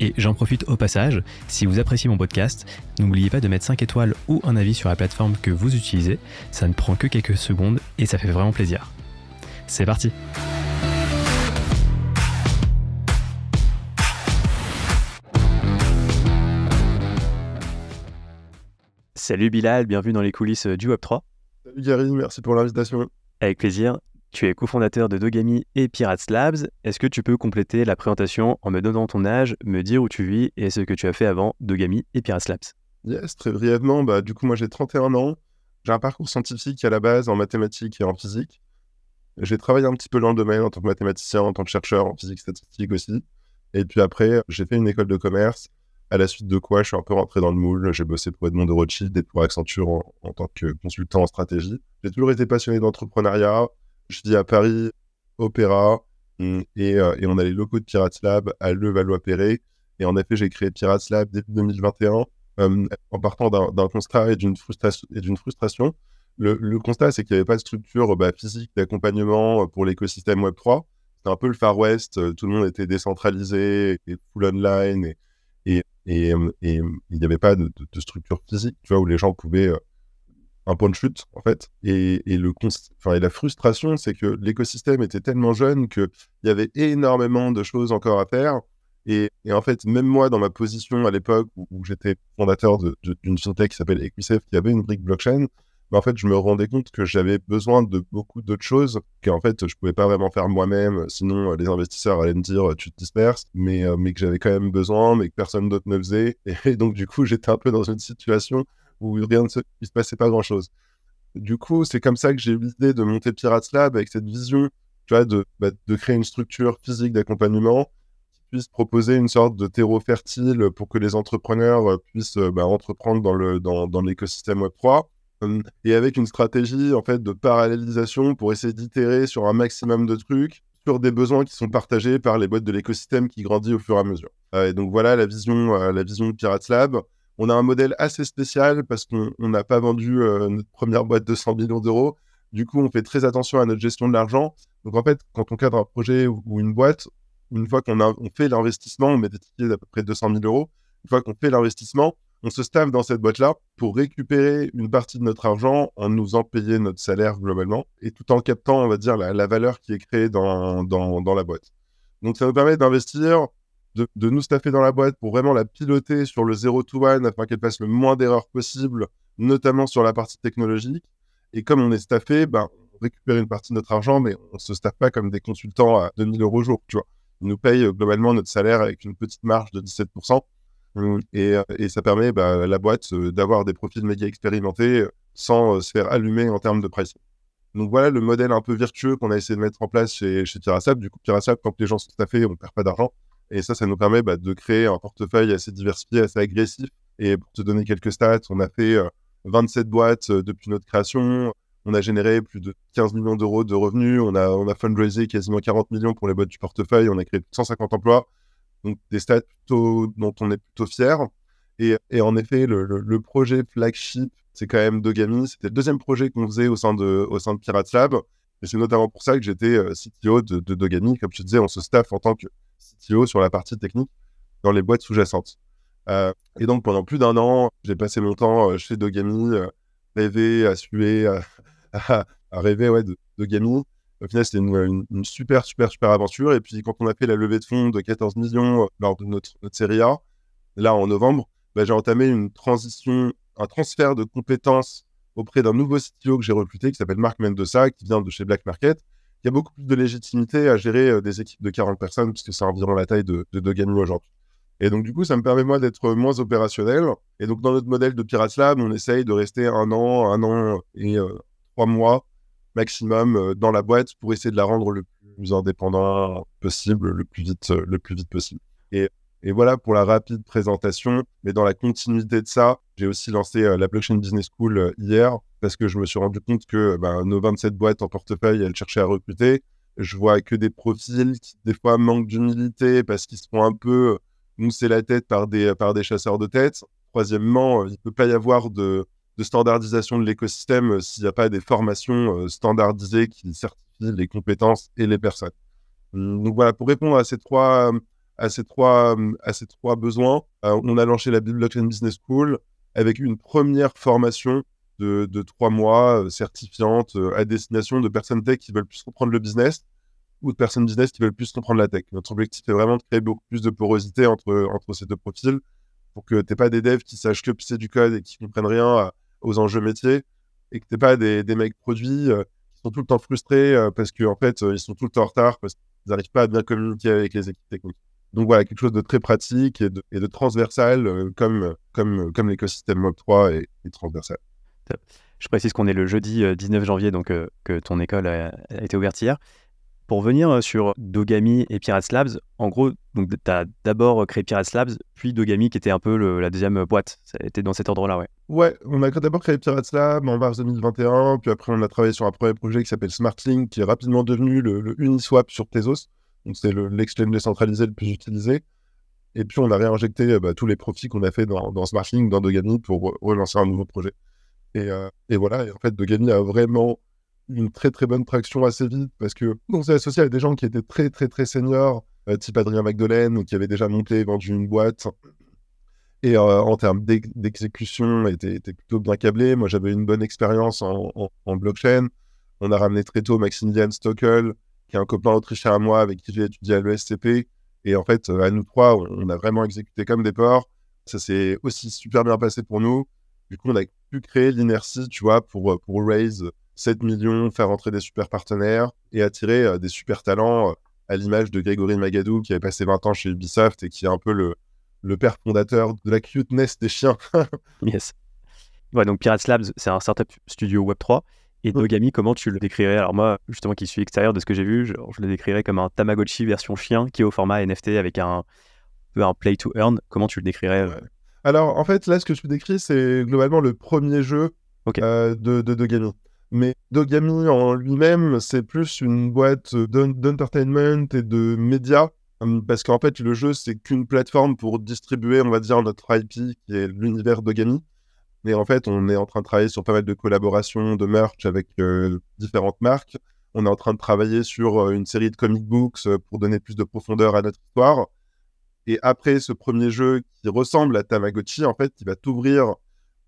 Et j'en profite au passage, si vous appréciez mon podcast, n'oubliez pas de mettre 5 étoiles ou un avis sur la plateforme que vous utilisez, ça ne prend que quelques secondes et ça fait vraiment plaisir. C'est parti Salut Bilal, bienvenue dans les coulisses du Web3. Salut Gary, merci pour l'invitation. Avec plaisir. Tu es cofondateur de Dogami et Pirates Labs. Est-ce que tu peux compléter la présentation en me donnant ton âge, me dire où tu vis et ce que tu as fait avant Dogami et Pirates Labs? Yes, très brièvement, bah, du coup, moi j'ai 31 ans. J'ai un parcours scientifique à la base en mathématiques et en physique. J'ai travaillé un petit peu dans le domaine en tant que mathématicien, en tant que chercheur en physique statistique aussi. Et puis après, j'ai fait une école de commerce, à la suite de quoi je suis un peu rentré dans le moule. J'ai bossé pour Edmond de Rothschild et pour Accenture en tant que consultant en stratégie. J'ai toujours été passionné d'entrepreneuriat, je vis à Paris, Opéra, et, euh, et, on a les locaux de Pirates Lab à Levallois-Perret. Et en effet, j'ai créé Pirates Lab début 2021 hum, en partant d'un constat et d'une frustration. Le, constat, c'est qu'il n'y avait pas de structure bah, physique d'accompagnement pour l'écosystème Web3. C'était un peu le Far West, euh, tout le monde était décentralisé et full online, et, et, il n'y avait pas de, structure physique, tu vois, où les gens pouvaient euh, un point de chute, en fait. Et, le enfin, et la frustration, c'est que l'écosystème était tellement jeune qu'il y avait énormément de choses encore à faire. Et, en fait, même moi, dans ma position à l'époque où, j'étais fondateur d'une fintech qui s'appelle Equisafe, qui avait une brique blockchain, bah, en fait, je me rendais compte que j'avais besoin de beaucoup d'autres choses qu'en fait, je pouvais pas vraiment faire moi-même. Sinon, les investisseurs allaient me dire, tu te disperses, mais, euh, mais que j'avais quand même besoin, mais que personne d'autre ne faisait. Et donc, du coup, j'étais un peu dans une situation où rien ne se, il se passait pas grand chose. Du coup, c'est comme ça que j'ai eu l'idée de monter Pirates Lab avec cette vision, tu vois, de, bah, créer une structure physique d'accompagnement qui puisse proposer une sorte de terreau fertile pour que les entrepreneurs euh, puissent euh, bah, entreprendre dans l'écosystème Web3 hum, et avec une stratégie en fait de parallélisation pour essayer d'itérer sur un maximum de trucs sur des besoins qui sont partagés par les boîtes de l'écosystème qui grandit au fur et à mesure. Euh, et donc voilà la vision, la vision de Pirates Lab. On a un modèle assez spécial parce qu'on n'a pas vendu euh, notre première boîte de 100 millions d'euros. Du coup, on fait très attention à notre gestion de l'argent. Donc, en fait, quand on cadre un projet ou, une boîte, une fois qu'on fait l'investissement, on met des tickets d'à peu près 200 000 euros. Une fois qu'on fait l'investissement, on se staffe dans cette boîte-là pour récupérer une partie de notre argent en nous en payer notre salaire globalement et tout en captant, on va dire, la, valeur qui est créée dans, dans la boîte. Donc, ça nous permet d'investir de, nous staffer dans la boîte pour vraiment la piloter sur le 0 to 1 afin qu'elle fasse le moins d'erreurs possible, notamment sur la partie technologique. Et comme on est staffé, ben, on récupère une partie de notre argent, mais on ne se staffe pas comme des consultants à 2000 euros jour, tu vois. Ils nous payent euh, globalement notre salaire avec une petite marge de 17%. Euh, euh, et, ça permet bah, à la boîte d'avoir des profils méga expérimentés sans se faire allumer en termes de pricing. Donc voilà le modèle un peu vertueux qu'on a essayé de mettre en place chez, chez Tirasap. Du coup, Tirasap, quand les gens sont staffés, on ne perd pas d'argent. Et ça, ça nous permet bah, de créer un portefeuille assez diversifié, assez agressif. Et pour te donner quelques stats, on a fait 27 euh, boîtes euh, depuis notre création. On a généré plus de 15 millions d'euros de revenus. On a, on a fundraisé quasiment 40 millions pour les boîtes du portefeuille. On a créé 150 emplois. Donc, des stats dont on est plutôt fier. Et, et en effet, le, projet flagship, c'est quand même Dogami. C'était le deuxième projet qu'on faisait au sein de, au sein de Pirates Lab. Et c'est notamment pour ça que j'étais euh, CTO de, Dogami. Comme te disais, on se staff en tant que CTO sur la partie technique dans les boîtes sous-jacentes. Euh, et donc, pendant plus d'un an, j'ai passé mon temps euh, chez Dogami, euh, rêver, à suer, à, rêver ouais, de Dogami. Au final, c'était une, super, super, super aventure. Et puis, quand on a fait la levée de fonds de 14 millions lors de notre, notre série A, là, en novembre, bah, j'ai entamé une transition, un transfert de compétences auprès d'un nouveau CTO que j'ai recruté qui s'appelle Marc Mendoza, qui vient de chez Black Market, il y a beaucoup plus de légitimité à gérer euh, des équipes de 40 personnes, puisque c'est environ la taille de, de Dogami aujourd'hui. Et donc, du coup, ça me permet, moi, d'être moins opérationnel. Et donc, dans notre modèle de Pirates Lab, on essaye de rester un an, un an et euh, trois mois maximum euh, dans la boîte pour essayer de la rendre le plus indépendant possible, le plus vite, le plus vite possible. Et voilà pour la rapide présentation. Mais dans la continuité de ça, j'ai aussi lancé la Blockchain Business School hier, parce que je me suis rendu compte que bah, nos 27 boîtes en portefeuille, elles cherchaient à recruter. Je vois que des profils qui, des fois, manquent d'humilité parce qu'ils se font un peu mousser la tête par des, par des chasseurs de tête. Troisièmement, il ne peut pas y avoir de, de standardisation de l'écosystème s'il n'y a pas des formations standardisées qui certifient les compétences et les personnes. Hum, donc voilà, pour répondre à ces trois, à ces trois, à ces trois besoins, on a lancé la Blockchain Business School avec une première formation de, trois mois euh, certifiante euh, à destination de personnes tech qui veulent plus comprendre le business ou de personnes business qui veulent plus comprendre la tech. Notre objectif est vraiment de créer beaucoup plus de porosité entre, entre ces deux profils pour que tu pas des devs qui sachent que pisser du code et qui comprennent rien aux enjeux métiers et que tu pas des, mecs produits euh, qui sont tout le temps frustrés parce qu'en en fait, ils sont tout le temps en retard parce qu'ils n'arrivent pas à bien communiquer avec les équipes techniques. Donc voilà, quelque chose de très pratique et de, et de transversal comme, comme, comme l'écosystème Mob3 est transversal. Je précise qu'on est le jeudi 19 euh, janvier, donc euh, que ton école a, été ouverte hier. Pour venir euh, sur Dogami et Pirates Labs, en gros, tu as d'abord créé Pirates Labs, puis Dogami qui était un peu la deuxième boîte. Ça a été dans cet ordre-là, ouais. Ouais, on a d'abord créé Pirates Labs en mars 2021, puis après on a travaillé sur un premier projet qui s'appelle SmartLink, qui est rapidement devenu le, Uniswap sur Tezos. Donc c'est l'exchange décentralisé le plus utilisé. Et puis on a réinjecté bah, tous les profits qu'on a fait dans, dans dans Dogami, pour relancer un nouveau projet. Euh, et, voilà, et en fait, Dogami a vraiment une très très bonne traction assez vite parce que on s'est associé avec des gens qui étaient très très très seniors, euh, type Adrien Magdelaine, qui avait déjà monté, vendu une boîte. Et euh, en termes d'exécution, était, était plutôt bien câblé. Moi, j'avais une bonne expérience en, blockchain. On a ramené très tôt Maximilian Stockel, qui est un copain autrichien à moi avec qui j'ai étudié à l'ESCP. Et en fait, à nous trois, on a vraiment exécuté comme des porcs. Ça s'est aussi super bien passé pour nous. Du coup, on a pu créer l'inertie, tu vois, pour, euh, pour raise 7 millions, faire entrer des super partenaires et attirer euh, des super talents euh, à l'image de Grégory Magadou qui avait passé 20 ans chez Ubisoft et qui est un peu le, le père fondateur de la cuteness des chiens. yes. Ouais, donc Pirates Labs, c'est un startup studio Web3. Et Dogami, comment tu le décrirais? Alors moi, justement, qui suis extérieur de ce que j'ai vu, je, le décrirais comme un Tamagotchi version chien qui est au format NFT avec un, un play to earn. Comment tu le décrirais alors, en fait, là, ce que je décris, c'est globalement le premier jeu euh, de, de Dogami. Mais Dogami en lui-même, c'est plus une boîte d'entertainment et de médias. Hum, parce qu'en fait, le jeu, c'est qu'une plateforme pour distribuer, on va dire, notre IP, qui est l'univers Dogami. Mais en fait, on est en train de travailler sur pas mal de collaborations, de merch avec euh, différentes marques. On est en train de travailler sur euh, une série de comic books pour donner plus de profondeur à notre histoire. Et après ce premier jeu qui ressemble à Tamagotchi, en fait, qui va t'ouvrir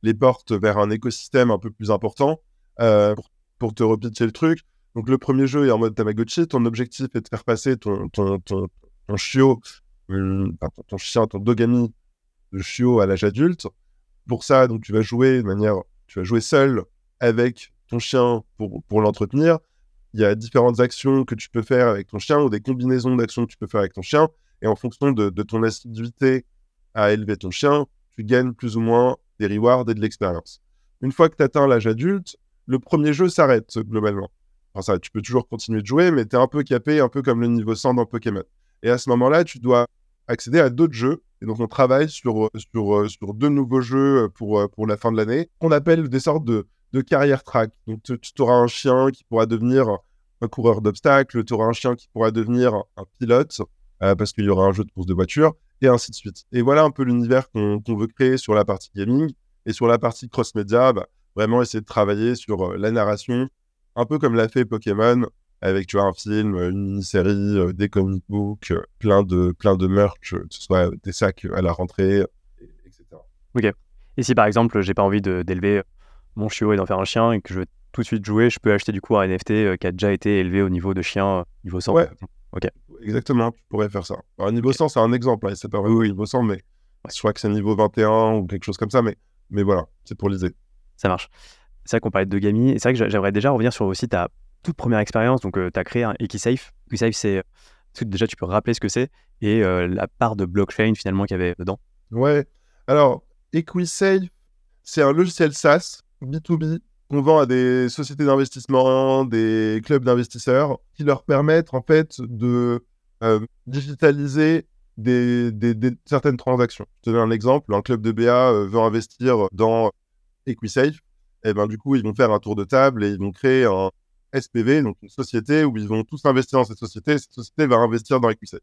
les portes vers un écosystème un peu plus important euh, pour, te repitcher le truc. Donc le premier jeu est en mode Tamagotchi. Ton objectif est de faire passer ton, ton, ton, ton chiot, euh, ton, chien, ton dogami de chiot à l'âge adulte. Pour ça, donc tu vas jouer de manière, tu vas jouer seul avec ton chien pour, pour l'entretenir. Il y a différentes actions que tu peux faire avec ton chien ou des combinaisons d'actions que tu peux faire avec ton chien. Et en fonction de, ton assiduité à élever ton chien, tu gagnes plus ou moins des rewards et de l'expérience. Une fois que tu atteins l'âge adulte, le premier jeu s'arrête globalement. Enfin, tu peux toujours continuer de jouer, mais tu es un peu capé, un peu comme le niveau 100 dans Pokémon. Et à ce moment-là, tu dois accéder à d'autres jeux. Et donc, on travaille sur, sur, sur deux nouveaux jeux pour, pour la fin de l'année, qu'on appelle des sortes de, de carrière track. Donc, tu, auras un chien qui pourra devenir un coureur d'obstacles, tu auras un chien qui pourra devenir un pilote, euh, parce qu'il y aura un jeu de course de voiture, et ainsi de suite. Et voilà un peu l'univers qu'on veut créer sur la partie gaming. Et sur la partie cross-média, bah, vraiment essayer de travailler sur euh, la narration, un peu comme l'a fait Pokémon, avec tu vois, un film, une mini-série, euh, des comic books, plein de, plein de merch, que ce soit des sacs à la rentrée, etc. Ok. Et si par exemple, j'ai pas envie d'élever mon chiot et d'en faire un chien et que je veux tout de suite jouer, je peux acheter du coup un NFT qui a déjà été élevé au niveau de chien, niveau 100. Ouais. Ok. Exactement, tu pourrais faire ça. Alors, niveau 100, c'est un exemple, hein, c'est pas vraiment niveau 100, mais je crois que c'est niveau 21 ou quelque chose comme ça, mais, mais voilà, c'est pour l'idée. Ça marche. C'est vrai qu'on parlait de Gami, et c'est vrai que j'aimerais déjà revenir sur aussi ta toute première expérience. Donc, tu as créé un Equisafe. Equisafe, c'est. déjà, tu peux rappeler ce que c'est et la part de blockchain finalement qu'il y avait dedans Ouais. Alors, Equisafe, c'est un logiciel SaaS, B2B, qu'on vend à des sociétés d'investissement, des clubs d'investisseurs, qui leur permettent en fait de digitaliser des, certaines transactions. Je te donne un exemple. Un club de BA veut investir dans Equisafe. et ben du coup, ils vont faire un tour de table et ils vont créer un SPV, donc une société où ils vont tous investir dans cette société. Et cette société va investir dans EquiSafe.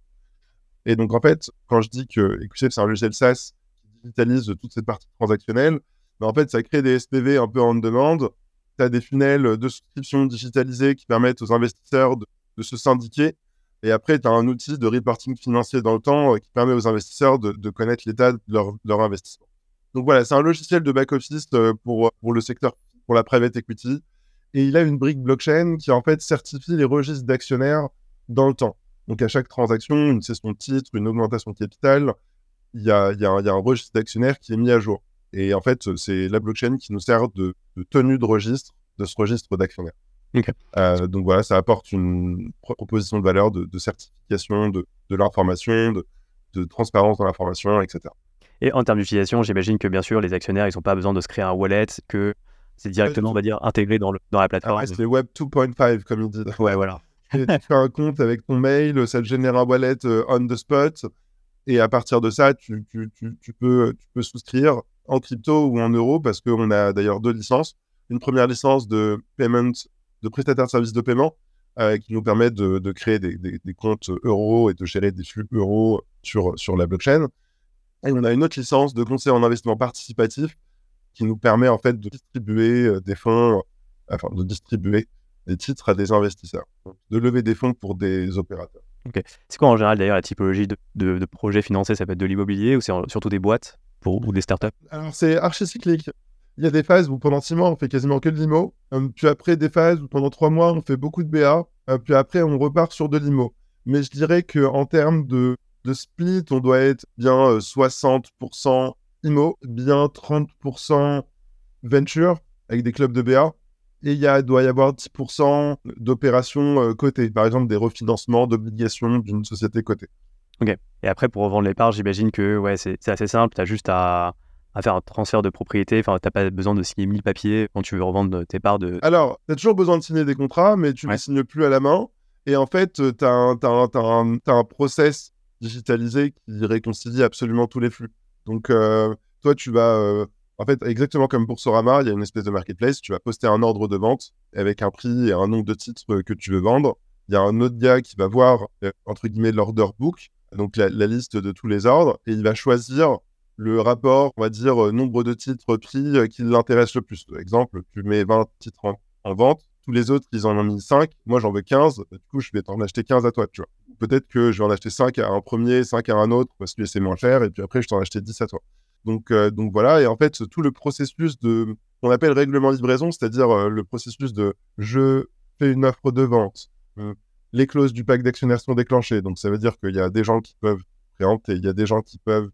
Et donc, en fait, quand je dis que EquiSafe, c'est un logiciel SaaS qui digitalise toute cette partie transactionnelle, ben, en fait, ça crée des SPV un peu en demande. Tu as des funnels de souscription digitalisés qui permettent aux investisseurs de, se syndiquer. Et après, tu as un outil de reporting financier dans le temps euh, qui permet aux investisseurs de, connaître l'état de leur, leur investissement. Donc voilà, c'est un logiciel de back-office euh, pour, pour le secteur, pour la private equity. Et il a une brique blockchain qui en fait certifie les registres d'actionnaires dans le temps. Donc à chaque transaction, une cession de titre, une augmentation de capital, il y a, y a, un registre d'actionnaires qui est mis à jour. Et en fait, c'est la blockchain qui nous sert de, tenue de registre de ce registre d'actionnaires. Euh, donc voilà, ça apporte une proposition de valeur de, certification de, de l'information, de, transparence dans l'information, etc. Et en termes d'utilisation, j'imagine que bien sûr, les actionnaires, ils n'ont pas besoin de se créer un wallet, que c'est directement, on va dire, intégré dans, le, dans la plateforme. c'est Web 2.5, comme ils disent. Ouais, voilà. tu fais un compte avec ton mail, ça te génère un wallet euh, on the spot. Et à partir de ça, tu, tu, tu, peux, tu peux souscrire en crypto ou en euros parce qu'on a d'ailleurs deux licences. Une première licence de payment, de prestataire de services de paiement euh, qui nous permet de, de créer des, des, des, comptes euros et de gérer des flux euros sur, sur la blockchain. Et on a une autre licence de conseil en investissement participatif qui nous permet en fait de distribuer euh, des fonds, euh, enfin de distribuer des titres à des investisseurs, de lever des fonds pour des opérateurs. Ok. C'est quoi en général d'ailleurs la typologie de, de, projets financés? Ça peut être de l'immobilier ou c'est surtout des boîtes pour, ou des startups? Alors c'est archi cyclique. Il y a des phases où pendant six mois on fait quasiment que de l'IMO, euh, puis après des phases où pendant trois mois on fait beaucoup de BA, puis après on repart sur de l'IMO. Mais je dirais qu'en termes de de split, on doit être bien 60% euh, IMO, bien 30% venture avec des clubs de BA. Et il doit y avoir 10% d'opérations euh, cotées, par exemple des refinancements d'obligations d'une société cotée. Ok. Et après, pour revendre les parts, j'imagine que ouais, c'est assez simple. Tu as juste à, faire un transfert de propriété. Enfin, tu n'as pas besoin de signer 1000 papiers quand tu veux revendre tes parts. De... Alors, tu as toujours besoin de signer des contrats, mais tu ne les signes plus à la main. Et en fait, tu as, as, un process digitalisé qui réconcilie absolument tous les flux. Donc, euh, toi, tu vas, euh, en fait, exactement comme pour Sorama, il y a une espèce de marketplace, tu vas poster un ordre de vente avec un prix et un nombre de titres que tu veux vendre. Il y a un autre gars qui va voir, euh, entre guillemets, l'order book, donc la, liste de tous les ordres, et il va choisir le rapport, on va dire, nombre de titres prix qui l'intéresse le plus. Exemple, tu mets 20 titres en, vente, tous les autres, ils en ont mis 5, moi j'en veux 15, du coup, je vais t'en acheter 15 à toi, tu vois peut-être que je vais en acheter 5 à un premier, 5 à un autre, parce que c'est moins cher, et puis après, je t'en acheter 10 à toi. Donc, euh, donc voilà, et en fait, tout le processus de, qu'on appelle règlement livraison, c'est-à-dire euh, le processus de je fais une offre de vente, euh, les clauses du pacte d'actionnaires sont déclenchées, donc ça veut dire qu'il y a des gens qui peuvent préempter, il y a des gens qui peuvent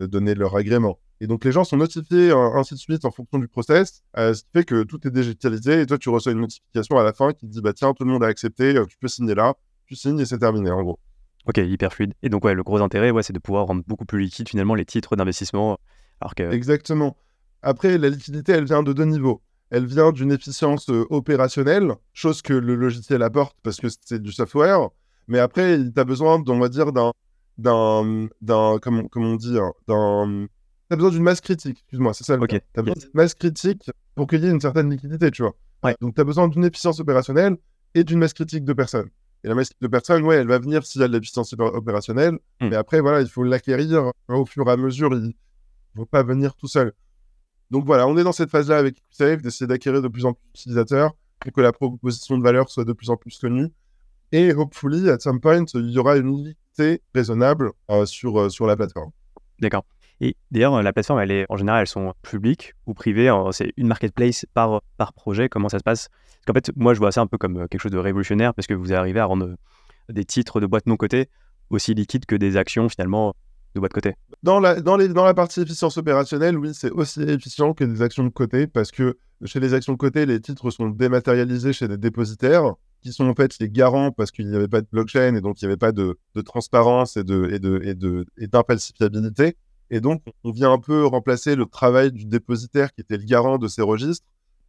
donner leur agrément. Et donc les gens sont notifiés ainsi de suite en fonction du process, ce qui fait que tout est digitalisé et toi tu reçois une notification à la fin qui te dit bah tiens tout le monde a accepté, tu peux signer là, tu signes et c'est terminé en gros. Ok, hyper fluide. Et donc, ouais, le gros intérêt, ouais, c'est de pouvoir rendre beaucoup plus liquide finalement les titres d'investissement. Alors que... Exactement. Après, la liquidité, elle vient de deux niveaux. Elle vient d'une efficience euh, opérationnelle, chose que le logiciel apporte parce que c'est du software. Mais après, tu as besoin, on va dire, d'un, d'un, d'un, comment, on dit, hein, d'un, tu as besoin d'une masse critique, excuse-moi, c'est ça le Ok. Tu as besoin d'une masse critique pour qu'il y ait une certaine liquidité, tu vois. Ouais. Donc, tu as besoin d'une efficience opérationnelle et d'une masse critique de personnes. Et la masse de personnes, ouais, elle va venir s'il y a de l'efficience opérationnelle. Hmm. Mais après, voilà, il faut l'acquérir au fur et à mesure. Il ne faut pas venir tout seul. Donc voilà, on est dans cette phase-là avec Safe, d'essayer d'acquérir de plus en plus d'utilisateurs et que la proposition de valeur soit de plus en plus connue. Et hopefully, at some point, il y aura une unité raisonnable euh, sur, euh, sur la plateforme. D'accord. Et d'ailleurs, la plateforme, elle est, en général, elles sont publiques ou privées. C'est une marketplace par, par projet. Comment ça se passe? Parce qu'en fait, moi, je vois ça un peu comme euh, quelque chose de révolutionnaire parce que vous arrivez à rendre euh, des titres de boîte non cotées aussi liquides que des actions, finalement, de boîte cotée. Dans la, dans la partie efficience opérationnelle, oui, c'est aussi efficient que des actions de côté parce que chez les actions de côté, les titres sont dématérialisés chez des dépositaires qui sont en fait les garants parce qu'il n'y avait pas de blockchain et donc il n'y avait pas de, de transparence et de et de et de et et donc, on vient un peu remplacer le travail du dépositaire qui était le garant de ces registres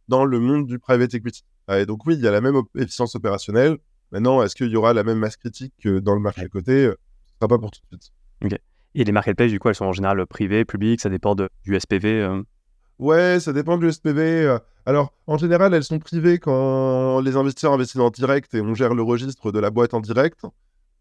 dans le monde du private equity. Ah, et donc, oui, il y a la même efficience opérationnelle. Maintenant, est-ce qu'il y aura la même masse critique que dans le marché à côté? Ce ne sera pas pour tout de suite. Et les marketplaces, du coup, elles sont en général privées, publiques, ça dépend de, du SPV euh? Ouais, ça dépend du SPV. Alors, en général, elles sont privées quand les investisseurs investissent en direct et on gère le registre de la boîte en direct.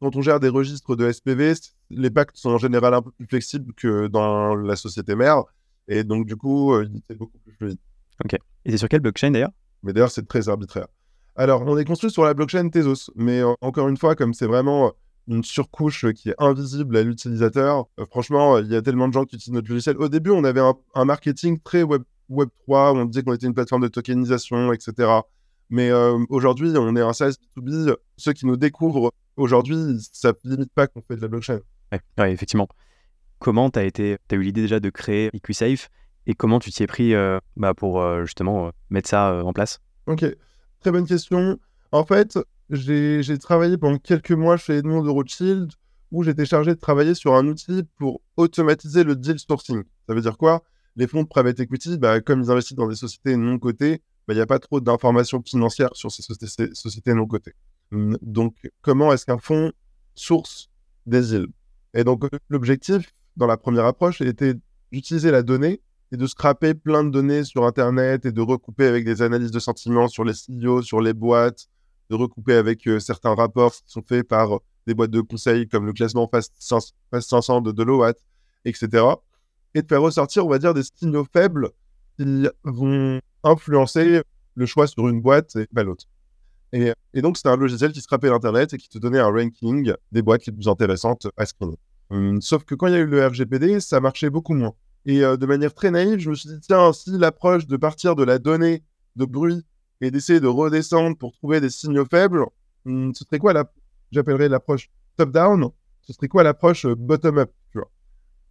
Quand on gère des registres de SPV, les pactes sont en général un peu plus flexibles que dans la société mère. Et donc, du coup, c'est beaucoup plus fluide. Ok. Et c'est sur quelle blockchain d'ailleurs? Mais d'ailleurs, c'est très arbitraire. Alors, on est construit sur la blockchain Tezos. Mais encore une fois, comme c'est vraiment une surcouche qui est invisible à l'utilisateur. Euh, franchement, il y a tellement de gens qui utilisent notre logiciel. Au début, on avait un, marketing très web, web 3, on disait qu'on était une plateforme de tokenisation, etc. Mais euh, aujourd'hui, on est un SaaS B2B. Ceux qui nous découvrent aujourd'hui, ça ne limite pas qu'on fait de la blockchain. Oui, effectivement. Comment tu as, été, as eu l'idée déjà de créer EquiSafe et comment tu t'y es pris euh, bah, pour justement mettre ça en place? Ok, très bonne question. En fait, j'ai travaillé pendant quelques mois chez Edmond de Rothschild où j'étais chargé de travailler sur un outil pour automatiser le deal sourcing. Ça veut dire quoi? Les fonds de private equity, bah, comme ils investissent dans des sociétés non cotées, bah, il n'y a pas trop d'informations financières sur ces sociétés, non cotées. Hum, donc, comment est-ce qu'un fonds source des deals Et donc, l'objectif dans la première approche était d'utiliser la donnée et de scraper plein de données sur Internet et de recouper avec des analyses de sentiments sur les CEO, sur les boîtes, de recouper avec euh, certains rapports qui sont faits par euh, des boîtes de conseil comme le classement Fast 500 de Deloitte, etc. Et de faire ressortir, on va dire, des signaux faibles qui vont influencer le choix sur une boîte et pas l'autre. Et, donc, c'était un logiciel qui scrapait l'Internet et qui te donnait un ranking des boîtes les plus intéressantes à screener. Hum, sauf que quand il y a eu le RGPD, ça marchait beaucoup moins. Et euh, de manière très naïve, je me suis dit, tiens, si l'approche de partir de la donnée de bruit et d'essayer de redescendre pour trouver des signaux faibles, hmm, ce serait quoi la... J'appellerais l'approche top-down, ce serait quoi l'approche euh, bottom-up,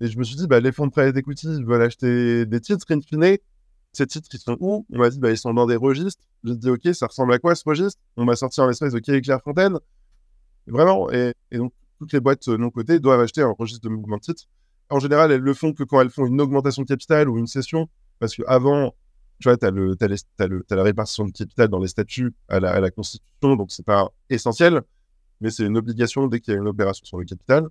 Et je me suis dit, bah, les fonds de private equity veulent acheter des titres, in fine, ces titres, ils sont où? On m'a dit, bah, ils sont dans des registres. J'ai dit, ok, ça ressemble à quoi ce registre? On m'a sorti un espèce de Claire Clairefontaine. Vraiment, et, donc, toutes les boîtes euh, non cotées doivent acheter un registre de mouvement de titres. En général, elles le font que quand elles font une augmentation de capital ou une cession, parce qu'avant, tu vois, tu as, la répartition de capital dans les statuts à la, Constitution, donc c'est pas essentiel, mais c'est une obligation dès qu'il y a une opération sur le capital.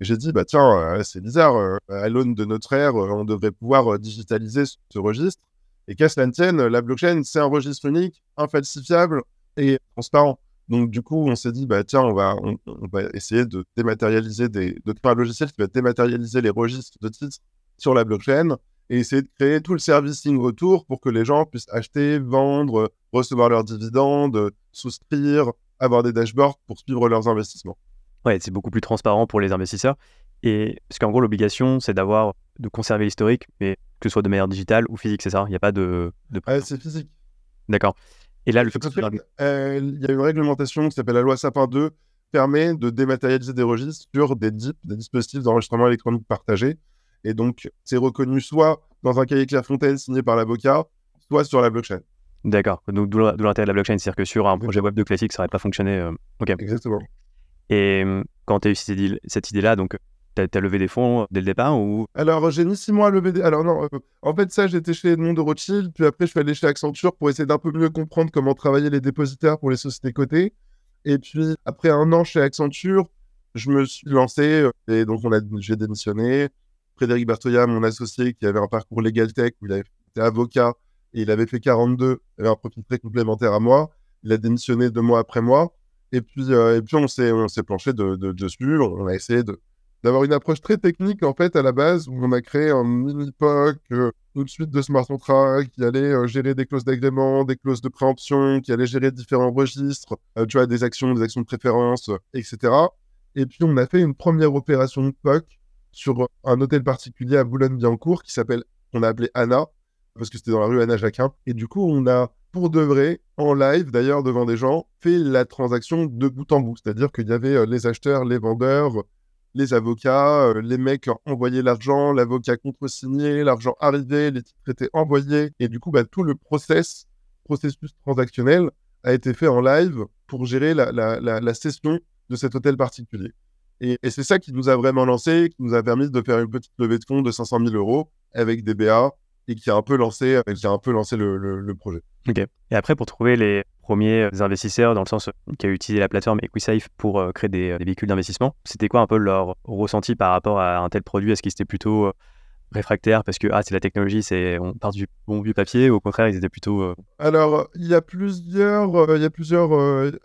J'ai dit, bah tiens, euh, c'est bizarre, euh, à l'aune de notre ère, euh, on devrait pouvoir digitaliser ce, registre. Et qu'à cela ne tienne, la blockchain, c'est un registre unique, infalsifiable et transparent. Donc, du coup, on s'est dit, bah, tiens, on va, on, va essayer de dématérialiser des, de créer un logiciel qui va dématérialiser les registres de titres sur la blockchain et essayer de créer tout le servicing autour pour que les gens puissent acheter, vendre, recevoir leurs dividendes, souscrire, avoir des dashboards pour suivre leurs investissements. Ouais, c'est beaucoup plus transparent pour les investisseurs. Et parce qu'en gros, l'obligation, c'est d'avoir de conserver l'historique, mais que ce soit de manière digitale ou physique, c'est ça? Il n'y a pas de. de... c'est physique. D'accord. Et là, le fait que euh, Il y a une réglementation qui s'appelle la loi Sapin 2 permet de dématérialiser des registres sur des DIP, des dispositifs d'enregistrement électronique partagés. Et donc, c'est reconnu soit dans un cahier Clairefontaine signé par l'avocat, soit sur la blockchain. D'accord. Donc, d'où l'intérêt de la blockchain, c'est-à-dire que sur un projet web de classique, ça n'aurait pas fonctionné. Euh. Exactement. Et hum, quand tu as eu cette idée-là, donc tu as, levé des fonds euh, dès le départ ou? Alors, j'ai mis six mois à lever des. Alors, non, euh, en fait, ça, j'étais chez Edmond de Rothschild, puis après, je suis allé chez Accenture pour essayer d'un peu mieux comprendre comment travailler les dépositaires pour les sociétés cotées. Et puis, après un an chez Accenture, je me suis lancé, et donc j'ai démissionné. Frédéric Bertoya, mon associé, qui avait un parcours Legal Tech, où il été avocat et il avait fait 42, il avait un profil très complémentaire à moi. Il a démissionné deux mois après moi. Et puis, euh, et puis on s'est planché de, dessus. On a essayé d'avoir une approche très technique, en fait, à la base, où on a créé un mini-POC, euh, tout de suite de smart contract, qui allait euh, gérer des clauses d'agrément, des clauses de préemption, qui allait gérer différents registres, tu vois, des actions, des actions de préférence, etc. Et puis, on a fait une première opération de POC sur un hôtel particulier à Boulogne-Billancourt qui s'appelle, on a appelé Anna, parce que c'était dans la rue Anna Jacquin. Et du coup, on a, pour de vrai, en live d'ailleurs, devant des gens, fait la transaction de bout en bout. C'est-à-dire qu'il y avait euh, les acheteurs, les vendeurs, les avocats, euh, les mecs envoyaient l'argent, l'avocat contre-signé, l'argent arrivait, les titres étaient envoyés. Et du coup, bah, tout le process, processus transactionnel a été fait en live pour gérer la, la, session de cet hôtel particulier. Et, c'est ça qui nous a vraiment lancé, qui nous a permis de faire une petite levée de fonds de 500 000 euros avec des BA et qui a un peu lancé, qui a un peu lancé le, projet. Ok. Et après, pour trouver les premiers investisseurs, dans le sens qui a utilisé la plateforme EquiSafe pour euh, créer des, véhicules d'investissement, c'était quoi un peu leur ressenti par rapport à un tel produit? Est-ce qu'ils étaient plutôt réfractaires parce que ah, c'est la technologie, c'est on part du bon vieux papier, ou au contraire, ils étaient plutôt. Euh, alors, il y a plusieurs. Euh, il y a plusieurs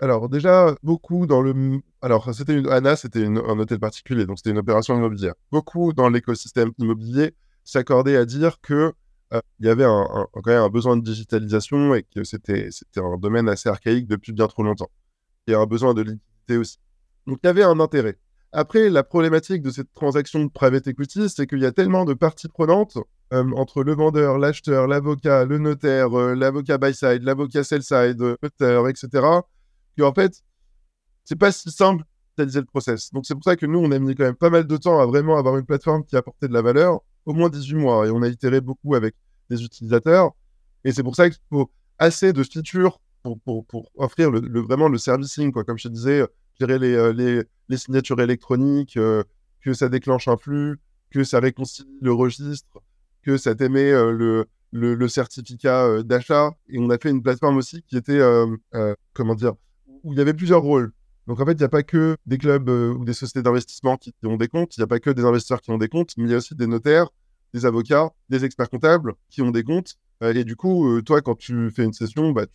alors, déjà, beaucoup dans le. Alors, c'était une. ANA, c'était un hôtel particulier, donc c'était une opération immobilière. Beaucoup dans l'écosystème immobilier s'accordaient à dire que. Il y avait un, quand même un besoin de digitalisation et que c'était un domaine assez archaïque depuis bien trop longtemps. Il y a un besoin de liquidité aussi. Donc il y avait un intérêt. Après, la problématique de cette transaction de private equity, c'est qu'il y a tellement de parties prenantes euh, entre le vendeur, l'acheteur, l'avocat, le notaire, euh, l'avocat buy-side, l'avocat sell-side, notaire, etc., qu'en fait, c'est pas si simple d'utiliser le process. Donc c'est pour ça que nous, on a mis quand même pas mal de temps à vraiment avoir une plateforme qui apportait de la valeur, au moins 18 mois, et on a itéré beaucoup avec les utilisateurs. Et c'est pour ça qu'il faut assez de features pour, pour, offrir le, vraiment le servicing, quoi. Comme je te disais, gérer les, euh, les, les signatures électroniques, euh, que ça déclenche un flux, que ça réconcilie le registre, que ça t'émet euh, le, le, certificat d'achat. Et on a fait une plateforme aussi qui était, comment dire, où il y avait plusieurs rôles. Donc en fait, il n'y a pas que des clubs ou des sociétés d'investissement qui, ont des comptes, il n'y a pas que des investisseurs qui ont des comptes, mais il y a aussi des notaires, des avocats, des experts comptables qui ont des comptes. et du coup, toi, quand tu fais une session, bah,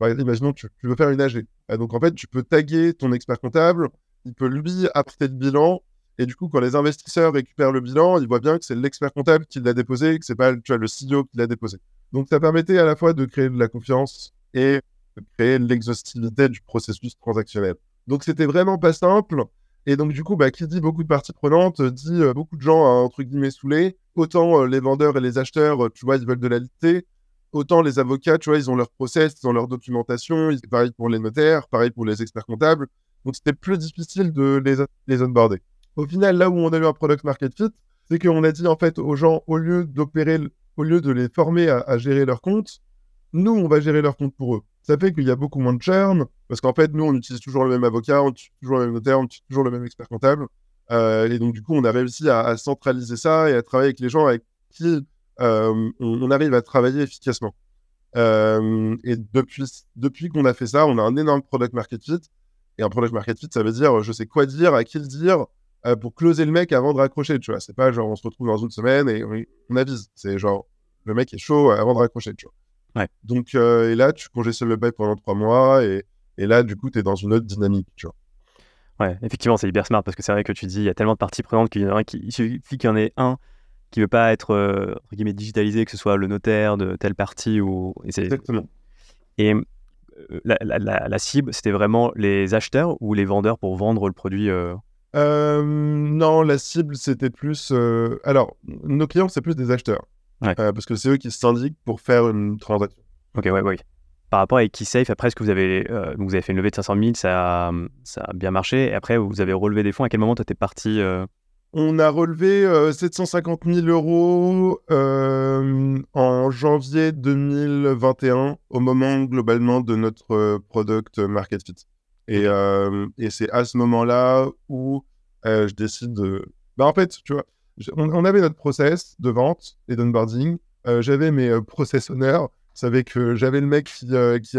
exemple, imaginons tu, tu veux faire une AG. donc en fait, tu peux taguer ton expert comptable, il peut lui apporter le bilan, et du coup, quand les investisseurs récupèrent le bilan, ils voient bien que c'est l'expert comptable qui l'a déposé, que c'est pas le CEO qui l'a déposé. Donc ça permettait à la fois de créer de la confiance et de créer l'exhaustivité du processus transactionnel. Donc c'était vraiment pas simple. Et donc, du coup, bah, qui dit beaucoup de parties prenantes, dit euh, beaucoup de gens, hein, entre guillemets, saoulés. Autant euh, les vendeurs et les acheteurs, euh, tu vois, ils veulent de la lité autant les avocats, tu vois, ils ont leur process, ils ont leur documentation, pareil pour les notaires, pareil pour les experts comptables. Donc c'était plus difficile de les, les onboarder. Au final, là où on a eu un product market fit, c'est qu'on a dit en fait aux gens, au lieu d'opérer, au lieu de les former à, gérer leur compte, nous, on va gérer leur compte pour eux. Ça fait qu'il y a beaucoup moins de churn, parce qu'en fait, nous, on utilise toujours le même avocat, on utilise toujours le même notaire, on utilise toujours le même expert comptable. Euh, et donc, du coup, on a réussi à, centraliser ça et à travailler avec les gens avec qui euh, on, arrive à travailler efficacement. Euh, et depuis, depuis qu'on a fait ça, on a un énorme product market fit. Et un product market fit, ça veut dire je sais quoi dire, à qui le dire, pour closer le mec avant de raccrocher, tu vois. C'est pas genre on se retrouve dans une semaine et on, avise. C'est genre le mec est chaud avant de raccrocher. Donc, et là, tu congestionnes le bail pendant trois mois et, et là, du coup, tu es dans une autre dynamique, tu vois. Ouais, effectivement, c'est hyper smart parce que c'est vrai que tu dis, il y a tellement de parties prenantes qu'il suffit qu'il y en ait un qui veut pas être euh, entre guillemets digitalisé, que ce soit le notaire de telle partie ou exactement. Et euh, la, la, cible, c'était vraiment les acheteurs ou les vendeurs pour vendre le produit euh? Non, la cible, c'était plus. Alors, nos clients, c'est plus des acheteurs. Parce que c'est eux qui se syndiquent pour faire une transaction. Ok, ouais, ouais. Par rapport à EquiSafe, après, ce que vous avez, vous avez fait une levée de 500 000, ça, ça a bien marché. Et après, vous avez relevé des fonds. À quel moment tu étais parti on a relevé 750 euh, 000 euros euh, en janvier 2021, au moment globalement de notre euh, product market fit. Et, c'est à ce moment-là où je décide de. Bah, en fait, tu vois, on, avait notre process de vente et d'onboarding. j'avais mes process owners. Vous que j'avais le mec qui, qui,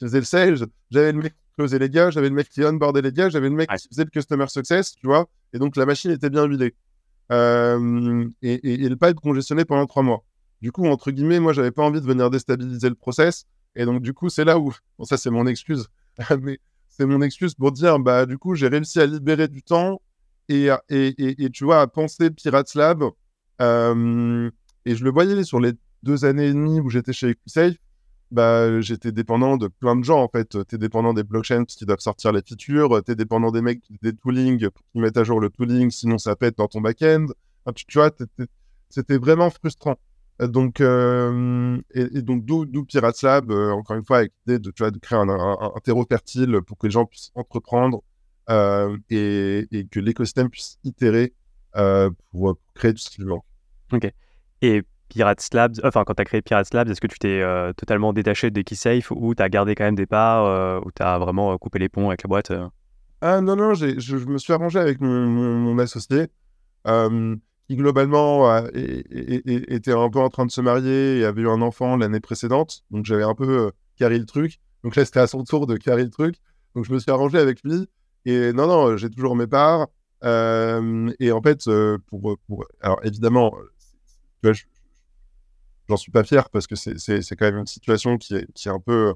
faisait le sales, j'avais le mec closer les gars, j'avais le mec qui onboardait les gars, j'avais le mec qui faisait le customer success, tu vois. Et donc la machine était bien huilée. Euh, et, et, le pipe congestionné pendant trois mois. Du coup, entre guillemets, moi, j'avais pas envie de venir déstabiliser le process. Et donc, du coup, c'est là où, bon, ça, c'est mon excuse, mais c'est mon excuse pour dire, bah, du coup, j'ai réussi à libérer du temps et, et, et, tu vois, à penser Pirates Lab. Euh, et je le voyais sur les deux années et demie où j'étais chez EquiSafe bah, j'étais dépendant de plein de gens en fait. Tu es dépendant des blockchains qui doivent sortir les features, tu es dépendant des mecs des toolings qu'ils mettent à jour le tooling, sinon ça pète dans ton back-end. tu, vois, c'était vraiment frustrant. Donc, euh, et, donc d'où Pirates Lab, euh, encore une fois, avec l'idée de, de créer un, un, terreau fertile pour que les gens puissent entreprendre euh, et, et, que l'écosystème puisse itérer pour, créer du ce Ok. Et Pirates Labs, enfin quand tu as créé Pirates Labs, est-ce que tu t'es euh, totalement détaché de KeySafe ou tu as gardé quand même des parts euh, ou tu as vraiment euh, coupé les ponts avec la boîte Ah non, non, je, je, me suis arrangé avec mon, associé qui globalement était un peu en train de se marier et avait eu un enfant l'année précédente. Donc j'avais un peu carré le truc. Donc là, c'était à son tour de carrer le truc. Donc je me suis arrangé avec lui. Et non, non, j'ai toujours mes parts. et en fait, pour, pour, alors évidemment, j'en suis pas fier parce que c'est quand même une situation qui est, qui est un peu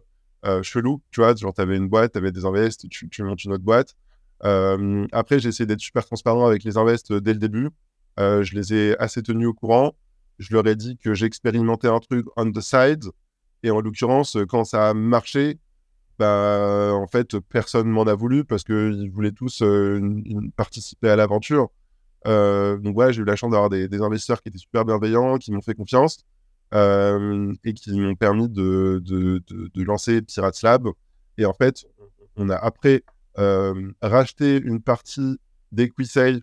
chelou. Tu vois, genre, tu avais une boîte, tu avais des invests, tu, tu montes une autre boîte. après, j'ai essayé d'être super transparent avec les invests dès le début. je les ai assez tenus au courant. Je leur ai dit que j'expérimentais un truc on the side. Et en l'occurrence, quand ça a marché, bah, en fait, personne m'en a voulu parce qu'ils voulaient tous participer à l'aventure. donc, ouais, j'ai eu la chance d'avoir des, investisseurs qui étaient super bienveillants, qui m'ont fait confiance. Euh, et qui m'ont permis de, lancer Pirates Lab. Et en fait, on a après euh, racheté une partie d'EquiSafe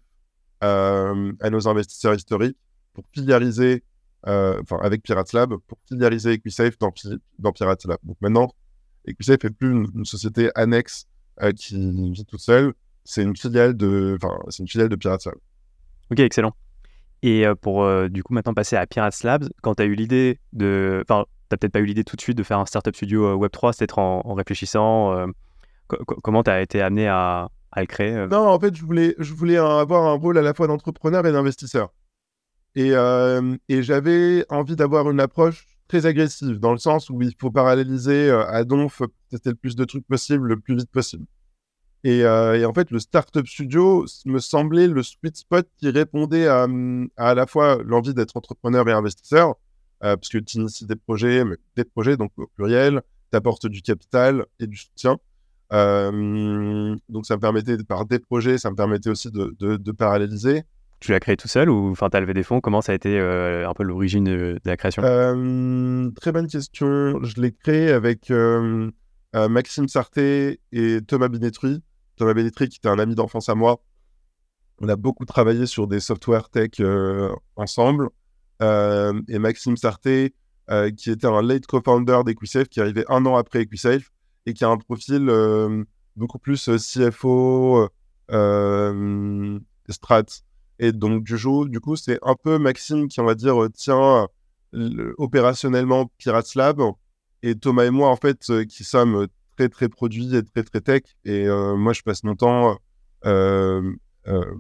euh, à nos investisseurs historiques pour filialiser, enfin avec Pirates Lab, pour filialiser EquiSafe dans, dans Pirates Lab. Donc maintenant, EquiSafe n'est plus une, société annexe qui vit toute seule, c'est une filiale de, enfin, c'est une filiale de Pirates Lab. Ok, excellent. Et pour du coup maintenant passer à Pirates Labs, quand tu as eu l'idée de. Enfin, tu peut-être pas eu l'idée tout de suite de faire un startup studio Web3, c'est en, en réfléchissant. comment tu as été amené à, à le créer Non, en fait, je voulais, je voulais avoir un rôle à la fois d'entrepreneur et d'investisseur. Et, et j'avais envie d'avoir une approche très agressive, dans le sens où il faut paralléliser à donf, tester le plus de trucs possible, le plus vite possible. Euh, et, en fait, le Startup Studio me semblait le sweet spot qui répondait à à, la fois l'envie d'être entrepreneur et investisseur, euh, parce que tu inities des projets, mais des projets, donc au pluriel, tu apportes du capital et du soutien. Euh, donc ça me permettait, par des projets, ça me permettait aussi de, de, paralléliser. Tu l'as créé tout seul ou enfin, as levé des fonds? Comment ça a été un peu l'origine de, la création? Très bonne question. Je l'ai créé avec Maxime Sarté et Thomas Binetruy. Thomas Benetri, qui était un ami d'enfance à moi. On a beaucoup travaillé sur des software tech euh, ensemble. Euh, et Maxime Sarté, euh, qui était un late co-founder d'EquiSafe, qui arrivait un an après EquiSafe et qui a un profil beaucoup plus CFO, strat. Et donc, du, du coup, c'est un peu Maxime qui, on va dire, tient opérationnellement Pirates Lab. Et Thomas et moi, en fait, qui sommes très très produit et très très tech. Et euh, moi, je passe mon temps, euh, euh,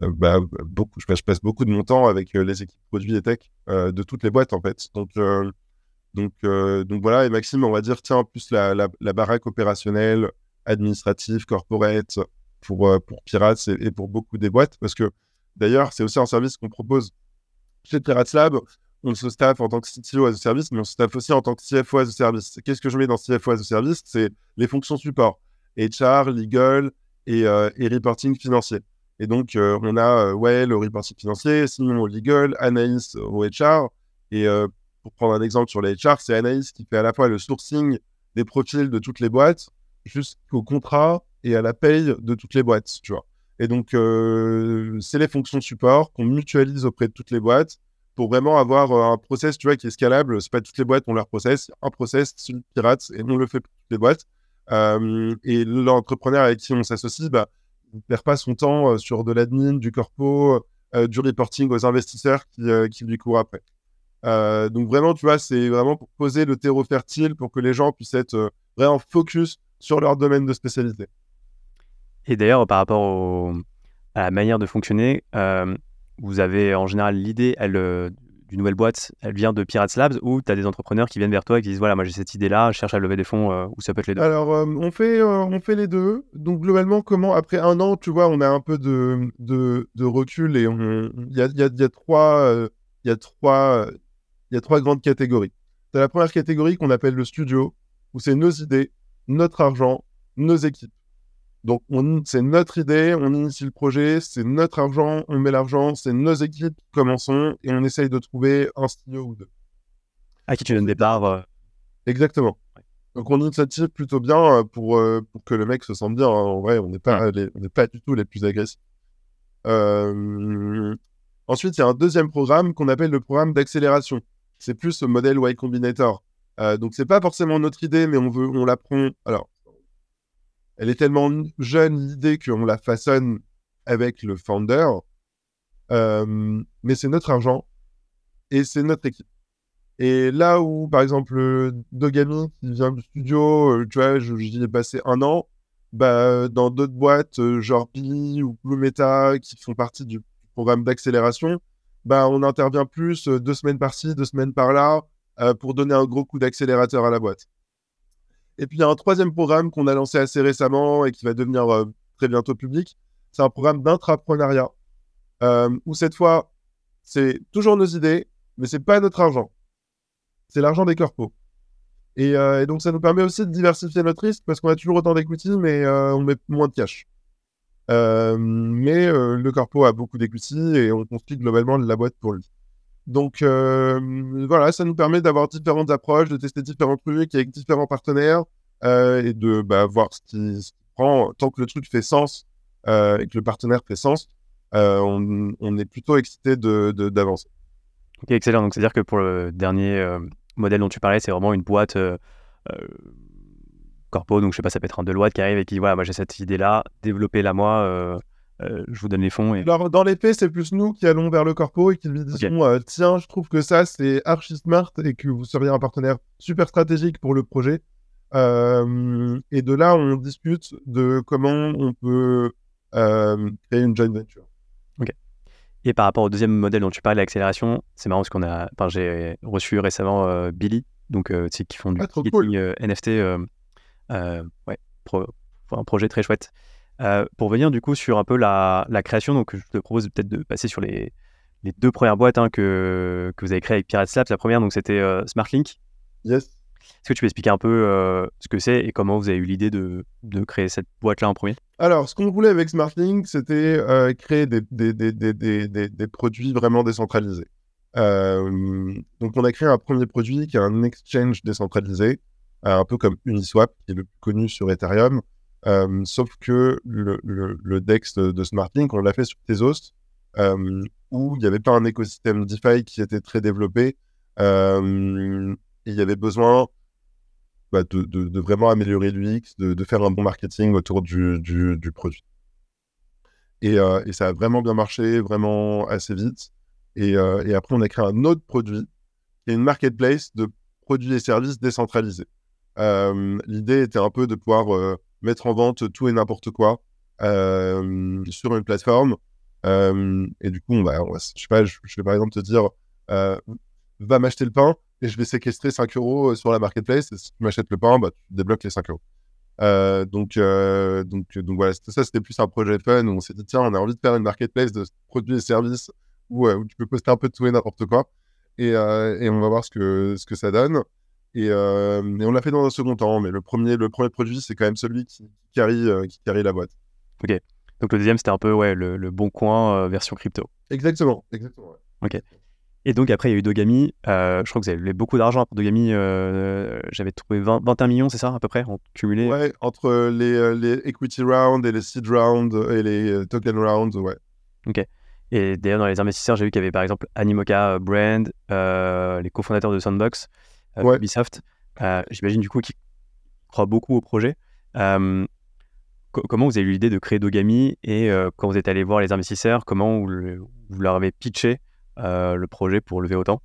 bah, beaucoup, je passe, beaucoup de mon temps avec les équipes produits et tech de toutes les boîtes en fait. Donc donc, donc voilà, et Maxime, on va dire, tiens, en plus la, la, baraque opérationnelle, administrative, corporate pour, pour Pirates et, et, pour beaucoup des boîtes. Parce que d'ailleurs, c'est aussi un service qu'on propose chez Pirates Lab on se staff en tant que CTO as a service, mais on se staff aussi en tant que CFO as a service. Qu'est-ce que je mets dans CFO as a service? C'est les fonctions support, HR, legal et, euh, reporting financier. Et donc, euh, on a euh, ouais, le reporting financier, sinon au legal, Anaïs au HR. Et pour prendre un exemple sur les HR, c'est Anaïs qui fait à la fois le sourcing des profils de toutes les boîtes jusqu'au contrat et à la paye de toutes les boîtes, tu vois. Et donc, c'est les fonctions support qu'on mutualise auprès de toutes les boîtes pour vraiment avoir euh, un process, tu vois, qui est scalable. C'est pas toutes les boîtes ont leur process. Un process, c'est une pirate et on le fait pour toutes les boîtes. Euh, et l'entrepreneur avec qui on s'associe, bah, ne perd pas son temps euh, sur de l'admin, du corpo, du reporting aux investisseurs qui, qui lui courent après. donc vraiment, tu vois, c'est vraiment pour poser le terreau fertile pour que les gens puissent être vraiment focus sur leur domaine de spécialité. Et d'ailleurs, par rapport à la manière de fonctionner, vous avez en général l'idée, euh, d'une nouvelle boîte, elle vient de Pirates Labs ou tu as des entrepreneurs qui viennent vers toi et qui disent voilà, moi j'ai cette idée-là, je cherche à lever des fonds euh, ou ça peut être les deux Alors, euh, on, fait, on fait les deux. Donc, globalement, comment après un an, tu vois, on a un peu de, de, recul et il y a, y, a, trois, y, trois, y a trois grandes catégories. Tu la première catégorie qu'on appelle le studio, où c'est nos idées, notre argent, nos équipes. Donc, c'est notre idée, on initie le projet, c'est notre argent, on met l'argent, c'est nos équipes qui commençons et on essaye de trouver un studio ou deux. À qui tu donnes des parts euh? Exactement. Donc, on initiative plutôt bien euh, pour, euh, pour que le mec se sente bien. Hein. En vrai, on n'est pas, pas du tout les plus agressifs. Ensuite, il y a un deuxième programme qu'on appelle le programme d'accélération. C'est plus le modèle Y Combinator. donc, c'est pas forcément notre idée, mais on veut, on l'apprend. Alors, elle est tellement jeune l'idée qu'on la façonne avec le founder. Euh, mais c'est notre argent et c'est notre équipe. Et là où, par exemple, Dogami, qui vient du studio, euh, tu vois, j'y ai passé un an, bah, dans d'autres boîtes, genre Billy ou Blue Meta, qui font partie du programme d'accélération, bah, on intervient plus deux semaines par-ci, deux semaines par-là, pour donner un gros coup d'accélérateur à la boîte. Et puis, il y a un troisième programme qu'on a lancé assez récemment et qui va devenir très bientôt public. C'est un programme d'intrapreneuriat, où cette fois, c'est toujours nos idées, mais c'est pas notre argent. C'est l'argent des corpos. Euh, et, donc, ça nous permet aussi de diversifier notre risque parce qu'on a toujours autant d'equity, mais euh, on met moins de cash. Euh, mais le corpo a beaucoup d'equity et on construit globalement la boîte pour lui. Donc voilà, ça nous permet d'avoir différentes approches, de tester différents trucs avec différents partenaires et de bah, voir ce qui se prend. Tant que le truc fait sens et que le partenaire fait sens, on, est plutôt excité d'avancer. ok, excellent. Donc c'est-à-dire que pour le dernier modèle dont tu parlais, c'est vraiment une boîte euh, euh, corpo, donc je sais pas, ça peut être un Deloitte qui arrive et qui voilà, moi j'ai cette idée-là, développez-la moi, euh, je vous donne les fonds. Et... Alors dans les faits, c'est plus nous qui allons vers le corpo et qui lui disons tiens, je trouve que ça c'est archi smart et que vous seriez un partenaire super stratégique pour le projet. et de là, on discute de comment on peut créer une joint venture. Et par rapport au deuxième modèle dont tu parles, l'accélération, c'est marrant parce qu'on a, enfin, j'ai reçu récemment euh, Billy, donc euh, qui font du ah, euh, NFT, ouais, un projet très chouette. Pour venir du coup sur un peu la, la création, donc je te propose peut-être de passer sur les, les deux premières boîtes hein, que, que vous avez créées avec Pirates Labs. La première, donc c'était SmartLink. Yes. Est-ce que tu peux expliquer un peu euh, ce que c'est et comment vous avez eu l'idée de, de, créer cette boîte-là en premier? Alors, ce qu'on voulait avec SmartLink, c'était euh, créer des, des, des, des, produits vraiment décentralisés. Euh, donc, on a créé un premier produit qui est un exchange décentralisé, un peu comme Uniswap, qui est le plus connu sur Ethereum. Sauf que le, DEX de, SmartLink, on l'a fait sur Tezos, où il n'y avait pas un écosystème DeFi qui était très développé. il y avait besoin bah, de, vraiment améliorer l'UX, de, faire un bon marketing autour du, du, produit. Et, euh, ça a vraiment bien marché, vraiment assez vite. Et, euh, après, on a créé un autre produit qui est une marketplace de produits et services décentralisés. Euh, l'idée était un peu de pouvoir mettre en vente tout et n'importe quoi sur une plateforme. et du coup, on va, je sais pas, je, vais par exemple te dire, va m'acheter le pain et je vais séquestrer 5 euros euh, sur la marketplace. Et si tu m'achètes le pain, bah, tu débloques les 5 euros. Euh, donc, euh, donc, donc voilà, ça, c'était plus un projet fun où on s'est dit, tiens, on a envie de faire une marketplace de produits et services où, où tu peux poster un peu de tout et n'importe quoi. Et, et, on va voir ce que, ce que ça donne. Et, et on l'a fait dans un second temps, mais le premier, le premier produit, c'est quand même celui qui, carry, qui carry la boîte. Ok. Donc le deuxième, c'était un peu ouais, le, le bon coin version crypto. Exactement. Exactement Ok. Et donc après, il y a eu Dogami. Euh, je crois que vous avez levé beaucoup d'argent pour Dogami. Euh, j'avais trouvé 21 millions, c'est ça, à peu près, en cumulé? Ouais, entre les, euh, les equity rounds et les seed rounds et les token rounds, ouais. Ok. Et d'ailleurs, dans les investisseurs, j'ai vu qu'il y avait par exemple Animoca Brand, les cofondateurs de Sandbox, Ubisoft. J'imagine du coup qu'ils croient beaucoup au projet. comment vous avez eu l'idée de créer Dogami et quand vous êtes allé voir les investisseurs, comment vous, vous leur avez pitché euh, le projet pour lever autant?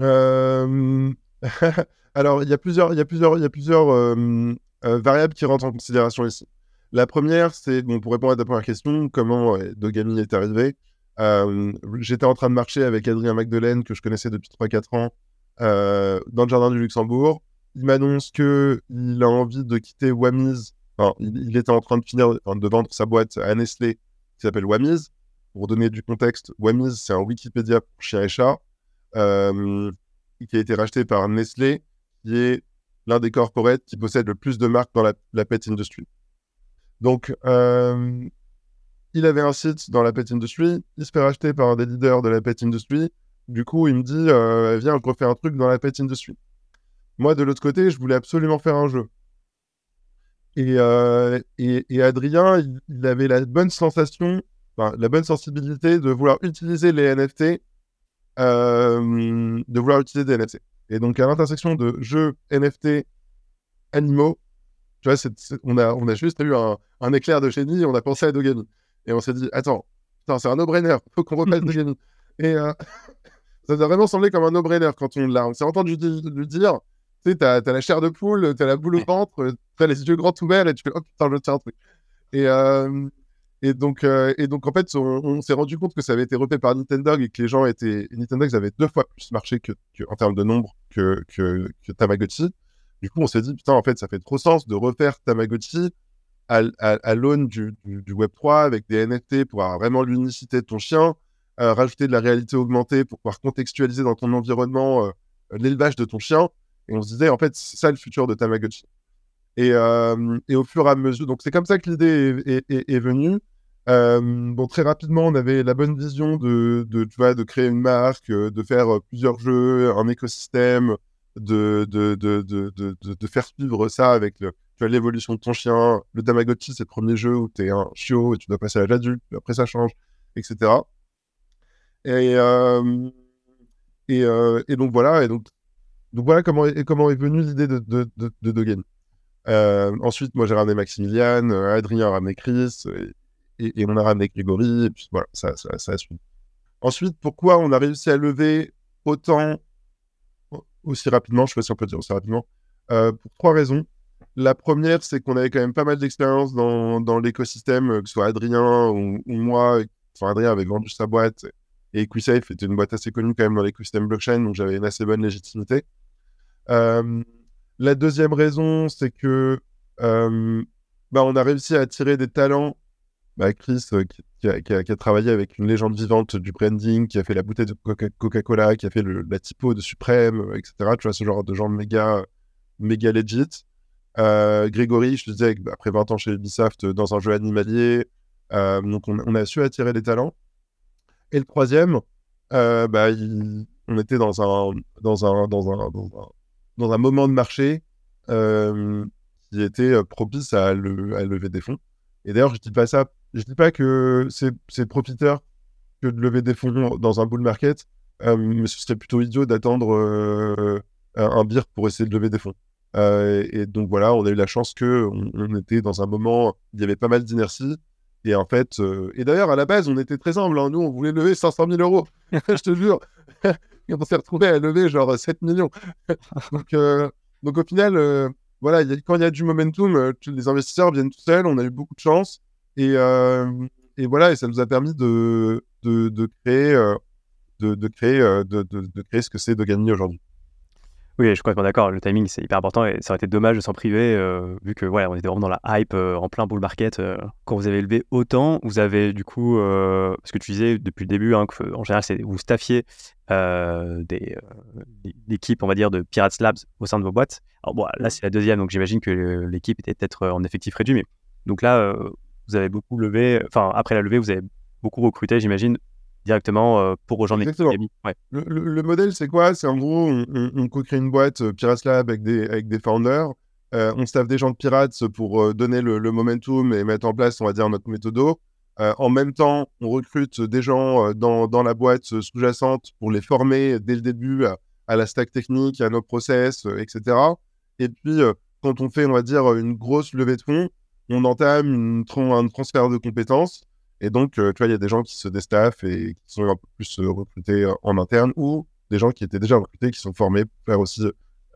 Euh, Alors, il y a plusieurs, il y a plusieurs, il y a plusieurs euh, variables qui rentrent en considération ici. La première, c'est, bon, pour répondre à ta première question, comment Dogami est arrivé J'étais en train de marcher avec Adrien Magdelaine, que je connaissais depuis 3-4 ans, dans le jardin du Luxembourg. Il m'annonce qu'il a envie de quitter Wamiz. Enfin, il, était en train de finir de vendre sa boîte à Nestlé, qui s'appelle Wamiz. Pour donner du contexte, Wamiz, c'est un Wikipédia pour chien et chat euh, qui a été racheté par Nestlé, qui est l'un des corporates qui possède le plus de marques dans la, pet industry. Donc, euh, il avait un site dans la pet industry, il se fait racheter par un des leaders de la pet industry. Du coup, il me dit euh, Viens, je refais un truc dans la pet industry. Moi, de l'autre côté, je voulais absolument faire un jeu. Et, et, Adrien, il, avait la bonne sensation la bonne sensibilité de vouloir utiliser les NFT, euh, de vouloir utiliser des NFT. Et donc, à l'intersection de jeux, NFT, animaux, tu vois, on, a, on a juste eu un, un, éclair de génie, on a pensé à Dogami. Et on s'est dit, attends, c'est un no-brainer, faut qu'on repasse Dogami. Et euh, ça a vraiment semblé comme un no-brainer quand on l'a. On s'est entendu lui dire, Tu sais, t'as as la chair de poule, t'as la boule au ventre, t'as les yeux grands ouverts et tu fais oh putain, je tiens un truc. Et, euh, et, donc, euh, et donc, en fait, on, s'est rendu compte que ça avait été repéré par Nintendo et que les gens étaient. Nintendo, ils avaient deux fois plus marché que, en termes de nombre que, que, que, Tamagotchi. Du coup, on s'est dit, putain, en fait, ça fait trop sens de refaire Tamagotchi à, à, l'aune du, du, Web3 avec des NFT pour avoir vraiment l'unicité de ton chien, rajouter de la réalité augmentée pour pouvoir contextualiser dans ton environnement l'élevage de ton chien. Et on se disait, en fait, c'est ça le futur de Tamagotchi. Et, euh, et, au fur et à mesure, donc c'est comme ça que l'idée est, venue. Euh, très rapidement, on avait la bonne vision de, de, tu vois, de créer une marque, euh, de faire plusieurs jeux, un écosystème, de, de, de, faire suivre ça avec l'évolution de ton chien. Le Tamagotchi, c'est le premier jeu où tu es un chiot et tu dois passer à l'âge adulte, après ça change, etc. Et, euh, et, et, donc voilà, et donc donc voilà comment est, comment est venue l'idée de, de, de, de. Euh, ensuite, moi j'ai ramené Maximilian, euh, Adrien a ramené Chris, et, on a ramené Grégory, et puis voilà, ça, ça, ça a suivi. Ensuite, pourquoi on a réussi à lever autant aussi rapidement, je sais pas si on peut dire aussi rapidement, euh, pour trois raisons. La première, c'est qu'on avait quand même pas mal d'expérience dans, dans l'écosystème, que ce soit Adrien ou, ou, moi. Enfin, Adrien avait vendu sa boîte et EquiSafe était une boîte assez connue quand même dans l'écosystème blockchain, donc j'avais une assez bonne légitimité. Euh, la deuxième raison, c'est que euh, bah, on a réussi à attirer des talents. Bah, Chris, euh, qui, a, travaillé avec une légende vivante du branding, qui a fait la bouteille de Coca-Cola, qui a fait la typo de Suprême, etc. Tu vois, ce genre de gens méga, méga legit. Grégory, je te disais, après 20 ans chez Ubisoft, dans un jeu animalier. donc, on, a su attirer des talents. Et le troisième, bah, on était dans un, moment de marché euh, qui était euh, propice à, lever des fonds. Et d'ailleurs, je dis dis pas que c'est profiteur que de lever des fonds dans un bull market, euh, mais ce serait plutôt idiot d'attendre un bir pour essayer de lever des fonds. et donc voilà, on a eu la chance que on, était dans un moment, il y avait pas mal d'inertie. Et en fait, et d'ailleurs, à la base, on était très humble. Hein. Nous, on voulait lever 500 000 euros. je te jure. et on s'est retrouvé à lever genre 7 millions. donc, euh, donc au final, euh, voilà, quand il y a du momentum, euh, les investisseurs viennent tout seuls, on a eu beaucoup de chance. Et, et voilà, et ça nous a permis de, de, de, créer, de, de, créer ce que c'est de gagner aujourd'hui. Oui, je suis complètement d'accord. Le timing, c'est hyper important et ça aurait été dommage de s'en priver euh, vu que voilà, on était vraiment dans la hype euh, en plein bull market. Euh, quand vous avez levé autant, vous avez du coup, ce que tu disais depuis le début, hein, que, en général, c'est vous staffiez des l'équipe, on va dire, de Pirates Labs au sein de vos boîtes. Alors bon, là, c'est la deuxième, donc j'imagine que l'équipe était peut-être en effectif réduit, mais donc là, vous avez beaucoup levé. Enfin, après la levée, vous avez beaucoup recruté, j'imagine, directement euh, pour rejoindre l'équipe ouais. le, le, modèle, c'est quoi? C'est en gros, on, on, co-crée une boîte euh, Pirates Lab avec des, avec des founders. Euh, on staff des gens de Pirates pour donner le, momentum et mettre en place, on va dire, notre méthodo. en même temps, on recrute des gens dans, dans, la boîte sous-jacente pour les former dès le début à, la stack technique, à nos process, etc. Et puis, quand on fait, on va dire, une grosse levée de fonds, on entame une, un transfert de compétences et donc, euh, tu vois, il y a des gens qui se déstaffent et qui sont un peu plus euh, recrutés euh, en interne ou des gens qui étaient déjà recrutés, qui sont formés pour faire aussi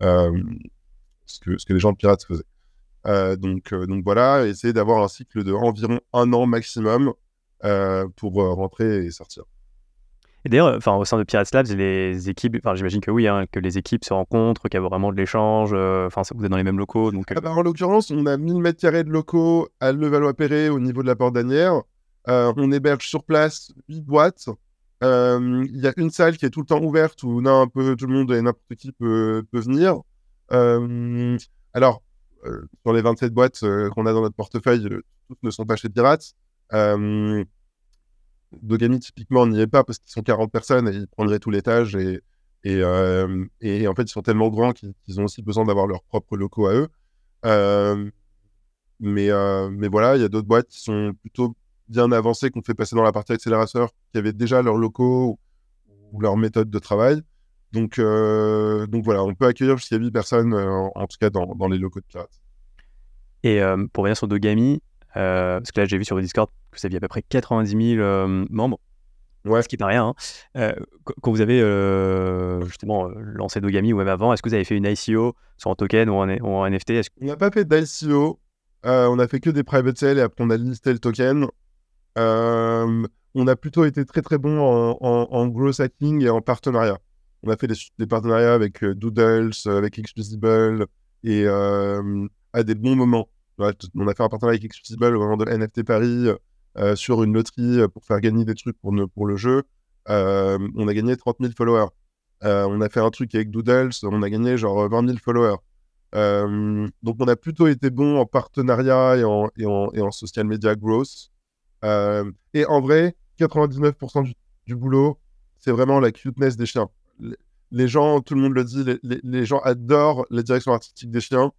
ce, que, ce que les gens de Pirates faisaient. donc, donc voilà, essayer d'avoir un cycle de environ un an maximum pour rentrer et sortir. Et d'ailleurs, enfin, au sein de Pirates Labs, les équipes, enfin, j'imagine que oui, hein, que les équipes se rencontrent, qu'il y a vraiment de l'échange. Enfin, vous êtes dans les mêmes locaux. Donc, ah bah, en l'occurrence, on a 1000 mètres carrés de locaux à Levallois-Perret au niveau de la porte d'Anières. Euh, on héberge sur place 8 boîtes. Euh, il y a une salle qui est tout le temps ouverte où un peu tout le monde et n'importe qui peut, venir. Euh, alors, sur les 27 boîtes qu'on a dans notre portefeuille, toutes ne sont pas chez Pirates. Dogami, typiquement, n'y est pas parce qu'ils sont 40 personnes et ils prendraient tout l'étage. Et, et, en fait, ils sont tellement grands qu'ils ont aussi besoin d'avoir leurs propres locaux à eux. mais, mais voilà, il y a d'autres boîtes qui sont plutôt bien avancés qu'on fait passer dans la partie accélérateur, qui avaient déjà leurs locaux ou leur méthode de travail. Donc, euh, donc voilà, on peut accueillir jusqu'à 8 personnes, euh, en, tout cas dans, dans, les locaux de Pirates. Et euh, pour revenir sur Dogami, parce que là j'ai vu sur le Discord que vous aviez à peu près 90 000 membres. Ouais. Ce qui n'est pas rien. Hein. quand vous avez justement lancé Dogami ou même avant, est-ce que vous avez fait une ICO sur un token ou un, NFT On n'a pas fait d'ICO. on a fait que des private sales et après on a listé le token. On a plutôt été très très bon en, growth hacking et en partenariat. On a fait des, partenariats avec Doodles, avec Exclusible et à des bons moments. On a fait un partenariat avec Exclusible au moment de NFT Paris euh, sur une loterie pour faire gagner des trucs pour, le jeu. Euh, on a gagné 30 000 followers. Euh, on a fait un truc avec Doodles, on a gagné genre 20 000 followers. donc on a plutôt été bon en partenariat et en, et en, et en social media growth. Et en vrai, 99% du, boulot, c'est vraiment la cuteness des chiens. Les gens, tout le monde le dit, les, gens adorent la direction artistique des chiens.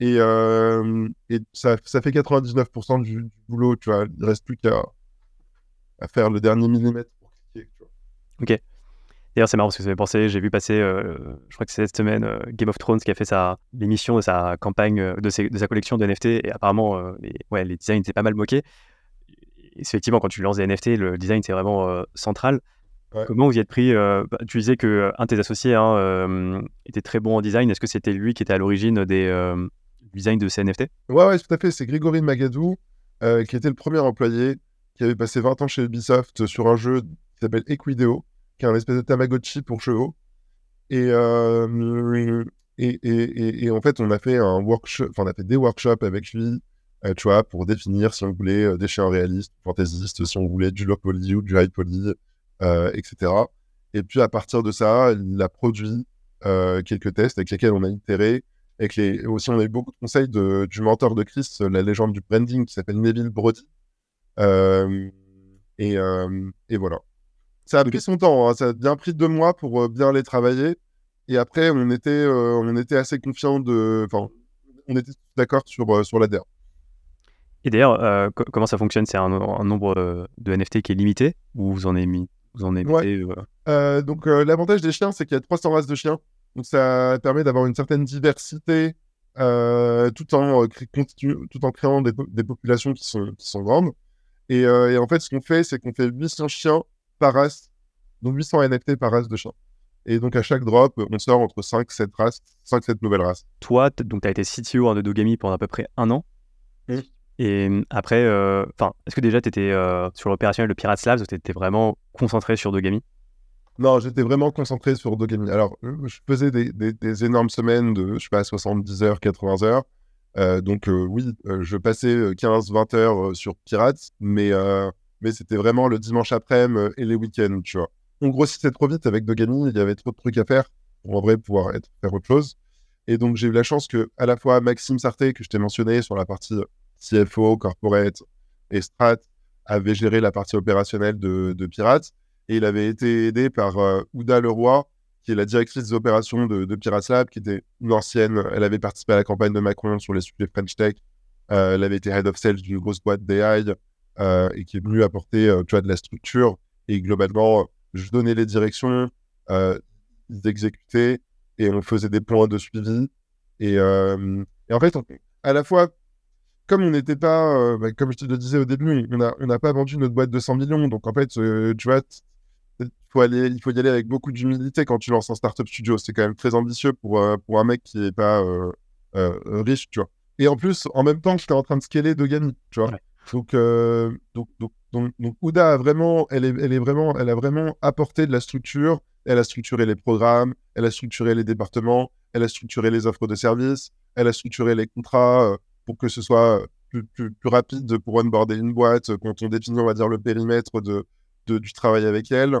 Et, euh, ça, fait 99% du, boulot, tu vois. Il reste plus qu'à faire le dernier millimètre pour cliquer. Ok. D'ailleurs, c'est marrant parce que ça fait penser, j'ai vu passer, euh, je crois que c'est cette semaine, euh, Game of Thrones qui a fait l'émission de sa campagne, de, sa collection de NFT. Et apparemment, ouais, les designs étaient pas mal moqués. Effectivement, quand tu lances des NFT, le design, c'est vraiment central. Comment vous y êtes pris bah, Tu disais qu'un de tes associés hein, était très bon en design. Est-ce que c'était lui qui était à l'origine des, design de ces NFT Ouais, ouais, tout à fait. C'est Grégory Magadou, euh, qui était le premier employé, qui avait passé 20 ans chez Ubisoft sur un jeu qui s'appelle Equideo, qui est un espèce de Tamagotchi pour chevaux. Euh, et, et, et, en fait, on a fait un workshop, enfin, on a fait des workshops avec lui, euh, tu vois, pour définir si on voulait des chiens réalistes, fantaisistes, si on voulait du low poly ou du high poly, etc. Et puis à partir de ça, il a produit quelques tests avec lesquels on a itéré et les... aussi, on a eu beaucoup de conseils du mentor de Chris, la légende du branding, qui s'appelle Neville Brody. Euh, et, euh, voilà. Ça a pris son temps, hein. ça a bien pris deux mois pour euh, bien les travailler. Et après, on était, on était assez confiant de. Enfin, on était d'accord sur, sur l'ADER. Et d'ailleurs, comment ça fonctionne? C'est un, nombre de NFT qui est limité ou vous en avez mis vous en avez Donc, l'avantage des chiens, c'est qu'il y a 300 races de chiens. Donc ça permet d'avoir une certaine diversité euh, tout, en, euh, tout en créant des, populations qui sont, qui sont grandes. Euh, et, en fait, ce qu'on fait, c'est qu'on fait 800 chiens par race, donc 800 NFT par race de chiens. Et donc à chaque drop, on sort entre 5 7 races, 5 7 nouvelles races. Toi, donc tu as été CTO de Dogami pendant à peu près un an? Et après, enfin, est-ce que déjà tu étais sur l'opérationnel de Pirates Labs ou tu étais vraiment concentré sur Dogami? Non, j'étais vraiment concentré sur Dogami. Alors, euh, je faisais des, énormes semaines de, je sais pas, 70 heures, 80 heures. Euh, donc, euh, oui, je passais 15-20 heures sur Pirates, mais, mais c'était vraiment le dimanche après-midi et les week-ends, tu vois. On grossissait trop vite avec Dogami, il y avait trop de trucs à faire pour en vrai pouvoir faire autre chose. Et donc, j'ai eu la chance que, à la fois, Maxime Sarté, que je t'ai mentionné sur la partie CFO, corporate et strat, avait géré la partie opérationnelle de, Pirates et il avait été aidé par euh, Ouda Leroy, qui est la directrice des opérations de, Pirates Lab, qui était une ancienne. Elle avait participé à la campagne de Macron sur les sujets French Tech. Euh, elle avait été head of sales d'une grosse boîte d'AI euh, et qui est venue apporter tu vois, de la structure. Et globalement, je donnais les directions, ils exécutaient et on faisait des points de suivi. Et en fait, à la fois, comme on n'était pas, bah, comme je te le disais au début, on n'a on pas vendu notre boîte de 100 millions. Donc en fait, tu vois, faut aller, il faut y aller avec beaucoup d'humilité quand tu lances un startup studio. C'est quand même très ambitieux pour, euh, pour un mec qui n'est pas euh, euh, riche, tu vois. Et en plus, en même temps, j'étais en train de scaler de Gami, tu vois. Donc, donc, donc, donc, donc, Ouda a vraiment, elle est, elle est vraiment, elle a vraiment apporté de la structure. Elle a structuré les programmes, elle a structuré les départements, elle a structuré les offres de services, elle a structuré les contrats pour que ce soit plus, plus, plus, rapide pour onboarder une boîte quand on définit, on va dire, le périmètre de, de du travail avec elle.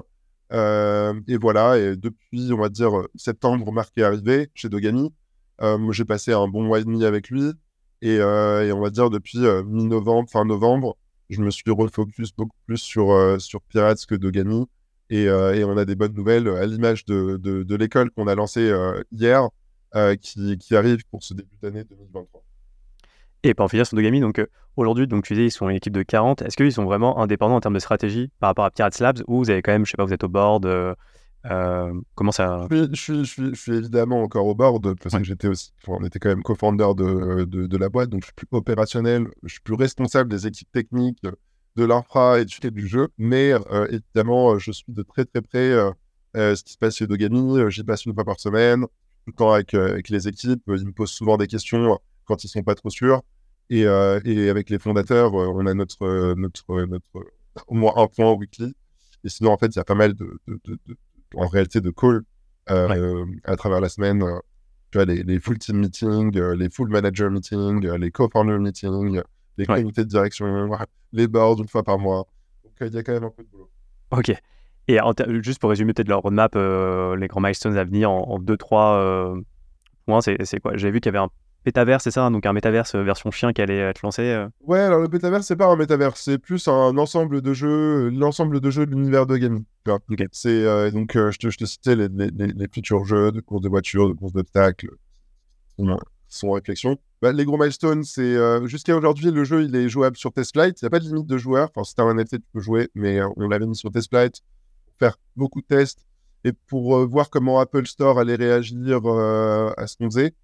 Euh, et voilà, et depuis, on va dire, septembre, Marc est arrivé chez Dogami. Euh, j'ai passé un bon mois et demi avec lui. Et, euh, et on va dire, depuis mi-novembre, fin novembre, je me suis refocus beaucoup plus sur, sur Pirates que Dogami. Et, et, on a des bonnes nouvelles à l'image de, de, de l'école qu'on a lancée hier, qui, qui, arrive pour ce début d'année 2023. Et pour en finir sur Dogami, donc aujourd'hui, donc tu disais, ils sont une équipe de 40. Est-ce qu'ils sont vraiment indépendants en termes de stratégie par rapport à Pirates Labs ou vous avez quand même, je sais pas, vous êtes au board euh, comment ça je suis, je, suis, évidemment encore au board parce que j'étais aussi, on était quand même co-founder de, de, de, la boîte, donc je suis plus opérationnel, je suis plus responsable des équipes techniques, de l'infra et du jeu, mais évidemment, je suis de très très près ce qui se passe chez Dogami. J'y passe une fois par semaine, tout le temps avec, avec les équipes. Ils me posent souvent des questions quand ils sont pas trop sûrs. Et, et avec les fondateurs, on a notre, notre, notre, au moins un point weekly. Et sinon, en fait, il y a pas mal de, de, de, en réalité de calls à travers la semaine tu vois, les, full team meetings, euh, les full manager meetings, euh, les co-founder meetings, les comités de direction, les boards une fois par mois. Donc, euh, il y a quand même un peu de boulot. Ok. Et juste pour résumer peut-être leur roadmap, les grands milestones à venir en 2-3 points, c'est quoi? J'ai vu qu'il y avait un Pétaverse, c'est ça Donc un métaverse version chien qui allait être lancé Ouais, alors le Pétaverse, c'est pas un métaverse, c'est plus un ensemble de jeux, l'ensemble de jeux de l'univers de gaming. C'est donc je, te, je, te, citais les, les, les, futurs jeux de course de voitures, de course d'obstacles, sont en réflexion. Bah, les gros milestones, c'est jusqu'à aujourd'hui, le jeu il est jouable sur Testflight. Il n'y a pas de limite de joueurs. Enfin, si tu un NFT, tu peux jouer, mais on l'avait mis sur Testflight pour faire beaucoup de tests et pour voir comment Apple Store allait réagir à ce qu'on faisait.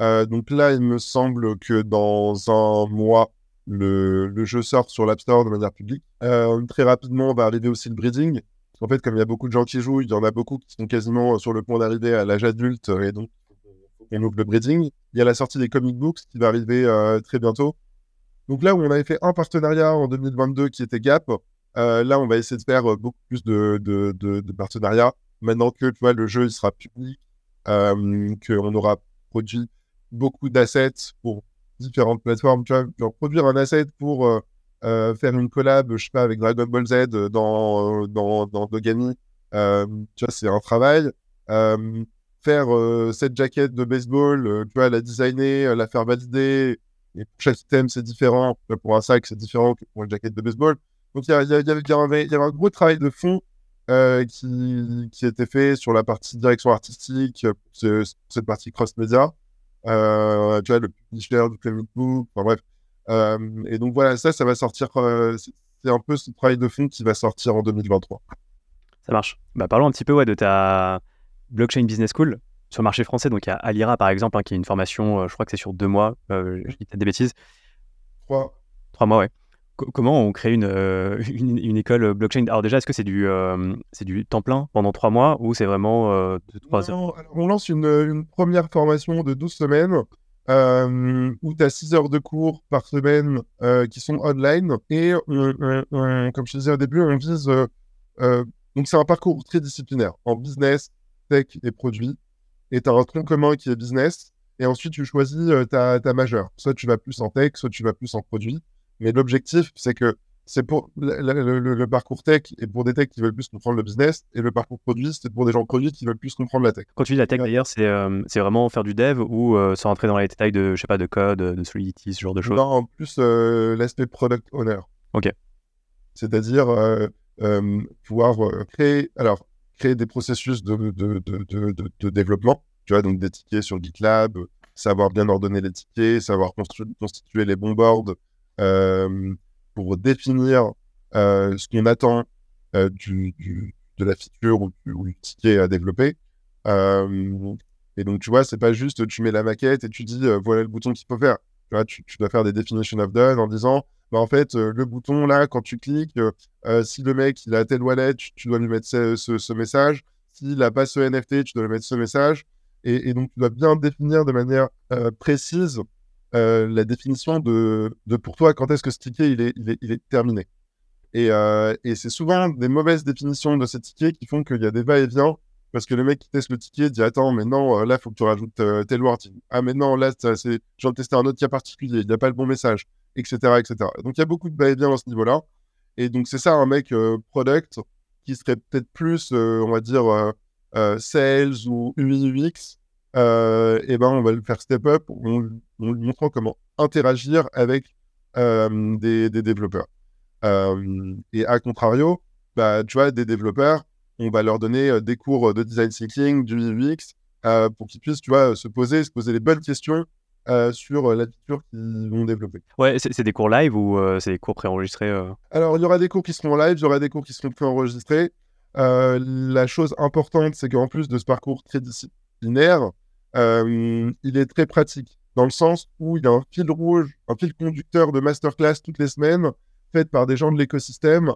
Euh, donc là, il me semble que dans un mois, le, le jeu sort sur l'App Store de manière publique. Euh, très rapidement, va arriver aussi le breeding. En fait, comme il y a beaucoup de gens qui jouent, il y en a beaucoup qui sont quasiment sur le point d'arriver à l'âge adulte, et donc on ouvre le breeding. Il y a la sortie des comic books qui va arriver euh, très bientôt. Donc là où on avait fait un partenariat en 2022 qui était Gap, euh, là on va essayer de faire beaucoup plus de, de, de, partenariats. Maintenant que le jeu sera public, euh, qu'on aura produit beaucoup d'assets pour différentes plateformes. Tu vois, produire un asset pour euh, euh, faire une collab, je sais pas, avec Dragon Ball Z dans, euh, dans, dans Dogami, tu vois, c'est un travail. faire cette jaquette de baseball, tu vois, la designer, la faire valider. Pour chaque thème, c'est différent. Pour un sac, c'est différent que pour une jaquette de baseball. Donc, il y, avait, un gros travail de fond qui, qui était fait sur la partie direction artistique, cette partie cross-média. Euh, tu vois, le publisher du Comic Book, enfin bref. Euh, et donc voilà, ça, ça va sortir, euh, c'est un peu ce travail de fond qui va sortir en 2023. Ça marche. Bah, parlons un petit peu ouais, de ta blockchain business school sur le marché français. Donc il y a Alira par exemple, hein, qui est une formation, je crois que c'est sur deux mois, je dis peut-être des bêtises. Trois. Trois mois, ouais comment on crée euh, une, une, école blockchain? Alors déjà, est-ce que c'est du, euh, du temps plein pendant trois mois ou c'est vraiment euh, trois heures? On lance une, une, première formation de 12 semaines où tu as 6 heures de cours par semaine qui sont online et comme je disais au début, on vise... donc c'est un parcours très disciplinaire en business, tech et produits. Et tu as un tronc commun qui est business et ensuite tu choisis ta, ta majeure. Soit tu vas plus en tech, soit tu vas plus en produit. Mais l'objectif, c'est que c'est pour le, parcours tech et pour des techs qui veulent plus comprendre le business et le parcours produit, c'est pour des gens produits qui veulent plus comprendre la tech. Quand tu dis la tech d'ailleurs, c'est euh, vraiment faire du dev ou euh, sans rentrer dans les détails de, je sais pas, de code, de Solidity, ce genre de choses? Non, en plus, euh, l'aspect product owner. Ok. C'est-à-dire pouvoir créer, alors, créer des processus de, de, de, développement, tu vois, donc des tickets sur GitLab, savoir bien ordonner les tickets, savoir constituer les bons boards, euh, pour définir euh, ce qu'on attend euh, de la feature ou, du ticket à développer. et donc, tu vois, c'est pas juste tu mets la maquette et tu dis voilà le bouton qu'il faut faire. Tu, dois faire des definition of done en disant bah, en fait, le bouton là, quand tu cliques, si le mec il a tel wallet, tu, dois lui mettre ce, ce, message. S'il n'a pas ce NFT, tu dois lui mettre ce message. Et, donc, tu dois bien définir de manière précise euh, la définition de, de, pour toi quand est-ce que ce ticket il est, terminé? Et, euh, et c'est souvent des mauvaises définitions de ces tickets qui font qu'il y a des va-et-vient parce que le mec qui teste le ticket dit attends mais non euh, là il faut que tu rajoutes tel word. Ah mais non là c'est je un autre cas particulier il n'y a pas le bon message etc etc donc il y a beaucoup de va-et-vient dans ce niveau là et donc c'est ça un mec product qui serait peut-être plus on va dire sales ou UX euh, et ben on va le faire step up en, lui montrant comment interagir avec euh, des, développeurs. Euh, et à contrario, bah, tu vois, des développeurs, on va leur donner des cours de design thinking, du UX, pour qu'ils puissent, tu vois, se poser, se poser les bonnes questions sur la feature qu'ils vont développer. Ouais, c'est des cours live ou c'est des cours préenregistrés Alors, il y aura des cours qui seront live, il y aura des cours qui seront préenregistrés. la chose importante, c'est qu'en plus de ce parcours très disciplinaire, euh, il est très pratique dans le sens où il y a un fil rouge, un fil conducteur de masterclass toutes les semaines faites par des gens de l'écosystème,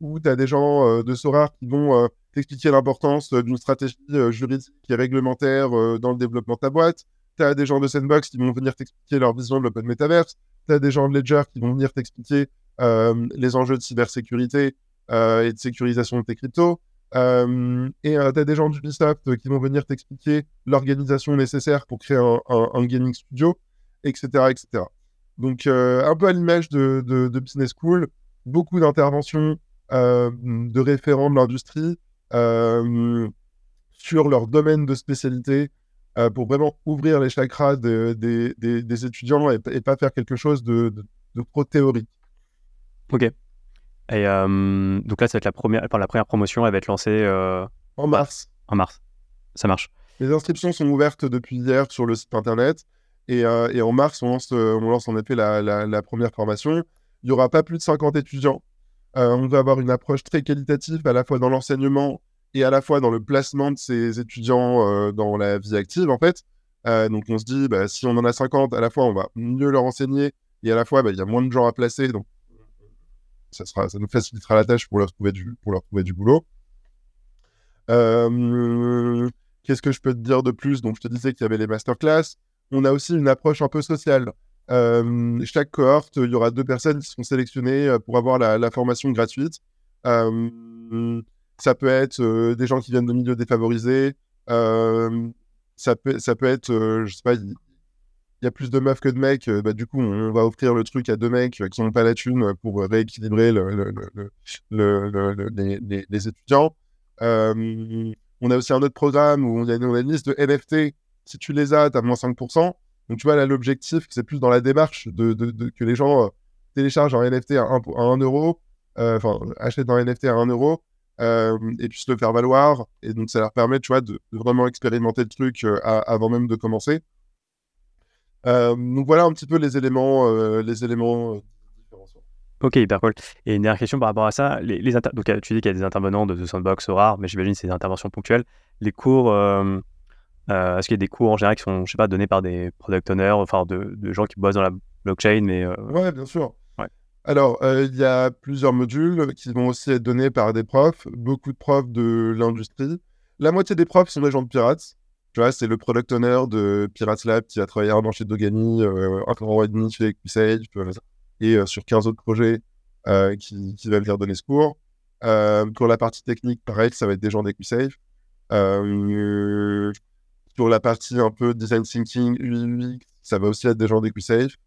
où tu as des gens de Sora qui vont t'expliquer l'importance d'une stratégie juridique et réglementaire dans le développement de ta boîte. Tu as des gens de Sandbox qui vont venir t'expliquer leur vision de l'open metaverse. Tu as des gens de Ledger qui vont venir t'expliquer les enjeux de cybersécurité et de sécurisation de tes cryptos. Euh, et euh, tu as des gens d'Ubisoft qui vont venir t'expliquer l'organisation nécessaire pour créer un, gaming studio, etc. etc. Donc, euh, un peu à l'image de, Business School, beaucoup d'interventions de référents de l'industrie sur leur domaine de spécialité pour vraiment ouvrir les chakras des, étudiants et, pas faire quelque chose de, de trop théorique. Ok. Et euh, donc là, ça va être la première, enfin, la première promotion, elle va être lancée euh, en mars. En mars, ça marche. Les inscriptions sont ouvertes depuis hier sur le site internet. Et, euh, et en mars, on lance, on lance en effet la, la, première formation. Il n'y aura pas plus de 50 étudiants. on va avoir une approche très qualitative à la fois dans l'enseignement et à la fois dans le placement de ces étudiants dans la vie active, en fait. donc on se dit, bah, si on en a 50, à la fois on va mieux leur enseigner et à la fois bah, il y a moins de gens à placer, donc ça, sera, ça nous facilitera la tâche pour leur trouver du, pour leur trouver du boulot. Euh, qu'est-ce que je peux te dire de plus? Donc, je te disais qu'il y avait les masterclass. On a aussi une approche un peu sociale. Euh, chaque cohorte, il y aura deux personnes qui seront sélectionnées euh, pour avoir la, formation gratuite. ça peut être des gens qui viennent de milieux défavorisés. ça, peut, ça peut être, je sais pas, y a plus de meufs que de mecs, euh, bah, du coup, on va offrir le truc à deux mecs euh, qui n'ont pas la thune pour rééquilibrer le, les, étudiants. Euh, on a aussi un autre programme où on a, une liste de NFT. Si tu les as, tu as moins 5%. Donc, tu vois, là, l'objectif, c'est plus dans la démarche de, que les gens téléchargent un NFT à 1, euro, enfin, achètent un NFT à 1 euro. et puissent le faire valoir. Et donc, ça leur permet, tu vois, de, vraiment expérimenter le truc avant même de commencer. Euh, donc voilà un petit peu les éléments, euh, les éléments euh, Ok, hyper cool. Et une dernière question par rapport à ça. Les, les donc, tu dis qu'il y a des intervenants de, Sandbox rares, mais j'imagine que c'est des interventions ponctuelles. Les cours, est-ce qu'il y a des cours en général qui sont, je sais pas, donnés par des product owners, enfin de, de gens qui bossent dans la blockchain mais, Ouais, bien sûr. Ouais. Alors, il y a plusieurs modules qui vont aussi être donnés par des profs, beaucoup de profs de l'industrie. La moitié des profs sont des gens de pirates. Tu vois, c'est le product owner de Pirates Lab qui a travaillé un an chez Dogani, euh, un an et demi chez et euh, sur 15 autres projets euh, qui, qui va venir donner ce cours. pour la partie technique, pareil, ça va être des gens d'EquiSage. sur la partie un peu design thinking, UI, ça va aussi être des gens d'EquiSage.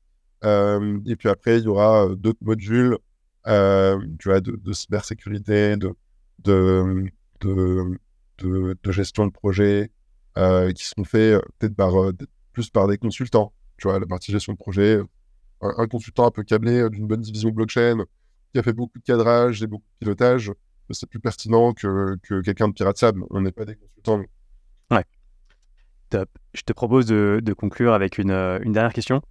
et puis après, il y aura d'autres modules tu vois, de, de cybersécurité, de, de, de, de, gestion de projet, euh, qui sont faits euh, peut-être par, euh, plus par des consultants. Tu vois, la partie gestion de projet, un, consultant un peu câblé d'une bonne division blockchain, qui a fait beaucoup de cadrage et beaucoup de pilotage, c'est plus pertinent que, que quelqu'un de piratable. On n'est pas des consultants. Ouais. Top. Je te propose de, de conclure avec une, une dernière question.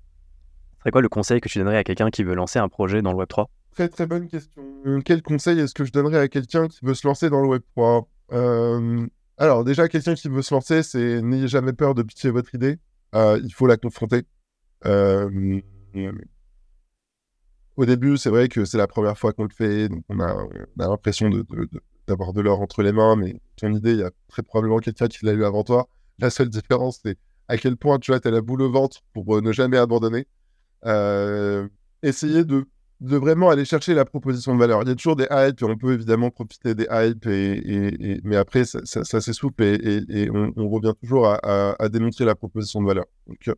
C'est quoi le conseil que tu donnerais à quelqu'un qui veut lancer un projet dans le Web3 Très très bonne question. Quel conseil est-ce que je donnerais à quelqu'un qui veut se lancer dans le Web3 alors, déjà, quelqu'un qui veut se lancer, c'est n'ayez jamais peur de pitcher votre idée. Euh, il faut la confronter. Euh, au début, c'est vrai que c'est la première fois qu'on le fait, donc on a, l'impression d'avoir de, l'or entre les mains, mais ton idée, il y a très probablement quelqu'un qui l'a eu avant toi. La seule différence, c'est à quel point tu as la boule au ventre pour euh, ne jamais abandonner. essayez de de vraiment aller chercher la proposition de valeur. Il y a toujours des hypes, et on peut évidemment profiter des hypes, mais après, ça, ça, s'essouple et, on, revient toujours à, démontrer la proposition de valeur. Donc, euh,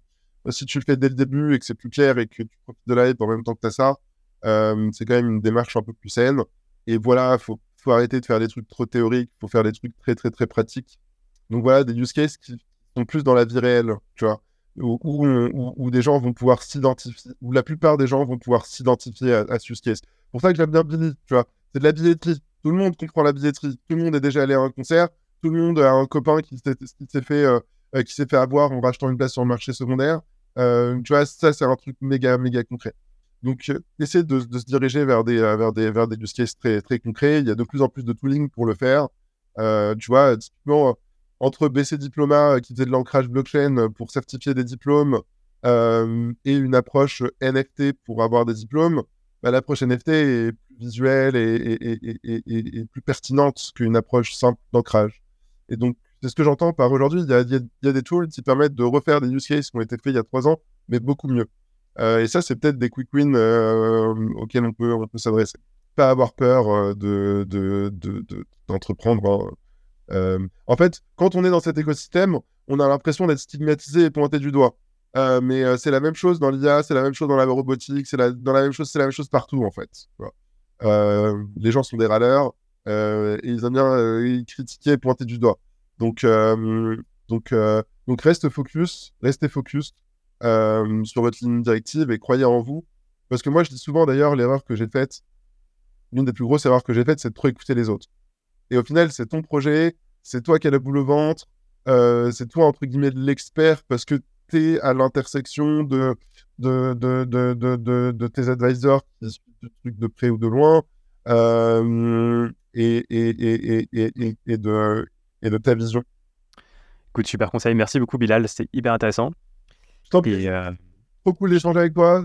si tu le fais dès le début et que c'est plus clair et que tu profites de la hype en même temps que tu as ça, euh, c'est quand même une démarche un peu plus saine. Et voilà, il faut, faut, arrêter de faire des trucs trop théoriques, il faut faire des trucs très, très, très pratiques. Donc voilà, des use cases qui sont plus dans la vie réelle, tu vois où, des gens vont pouvoir s'identifier, où la plupart des gens vont pouvoir s'identifier à, ce use case. Pour ça que j'aime bien Billy, tu vois. C'est de la billetterie. Tout le monde comprend la billetterie. Tout le monde est déjà allé à un concert. Tout le monde a un copain qui s'est fait, euh, euh, qui fait avoir en rachetant une place sur le marché secondaire. Euh, tu vois, ça, c'est un truc méga, méga concret. Donc, essayer de, se diriger vers des, vers, des, vers des use cases très, très concrets. Il y a de plus en plus de tooling pour le faire. tu vois, typiquement, entre BC Diploma euh, qui faisait de l'ancrage blockchain euh, pour certifier des diplômes euh, et une approche NFT pour avoir des diplômes, bah, l'approche NFT est plus visuelle et, plus pertinente qu'une approche simple d'ancrage. Et donc, c'est ce que j'entends par aujourd'hui. Il y a, des tools qui permettent de refaire des use cases qui ont été faits il y a trois ans, mais beaucoup mieux. Et ça, c'est peut-être des quick wins auxquels on peut, s'adresser. Pas avoir peur de, d'entreprendre. Hein. En fait, quand on est dans cet écosystème, on a l'impression d'être stigmatisé et pointé du doigt. mais c'est la même chose dans l'IA, c'est la même chose dans la robotique, c'est la, même chose, partout en fait. les gens sont des râleurs et ils aiment bien critiquer et pointer du doigt. Donc, donc, reste focus, restez focus. Euh, sur votre ligne directive et croyez en vous. Parce que moi, je dis souvent d'ailleurs, l'erreur que j'ai faite, l'une des plus grosses erreurs que j'ai faites, c'est de trop écouter les autres. Et au final, c'est ton projet, c'est toi qui as la boule au ventre, euh, c'est toi, entre guillemets, l'expert parce que tu es à l'intersection de de, de, de, de, tes advisors qui suivent le truc de près ou de loin euh, et, et, et, et, et, de, et de ta vision. Écoute, super conseil. Merci beaucoup, Bilal. C'était hyper intéressant. Et, euh... Trop cool d'échanger avec toi.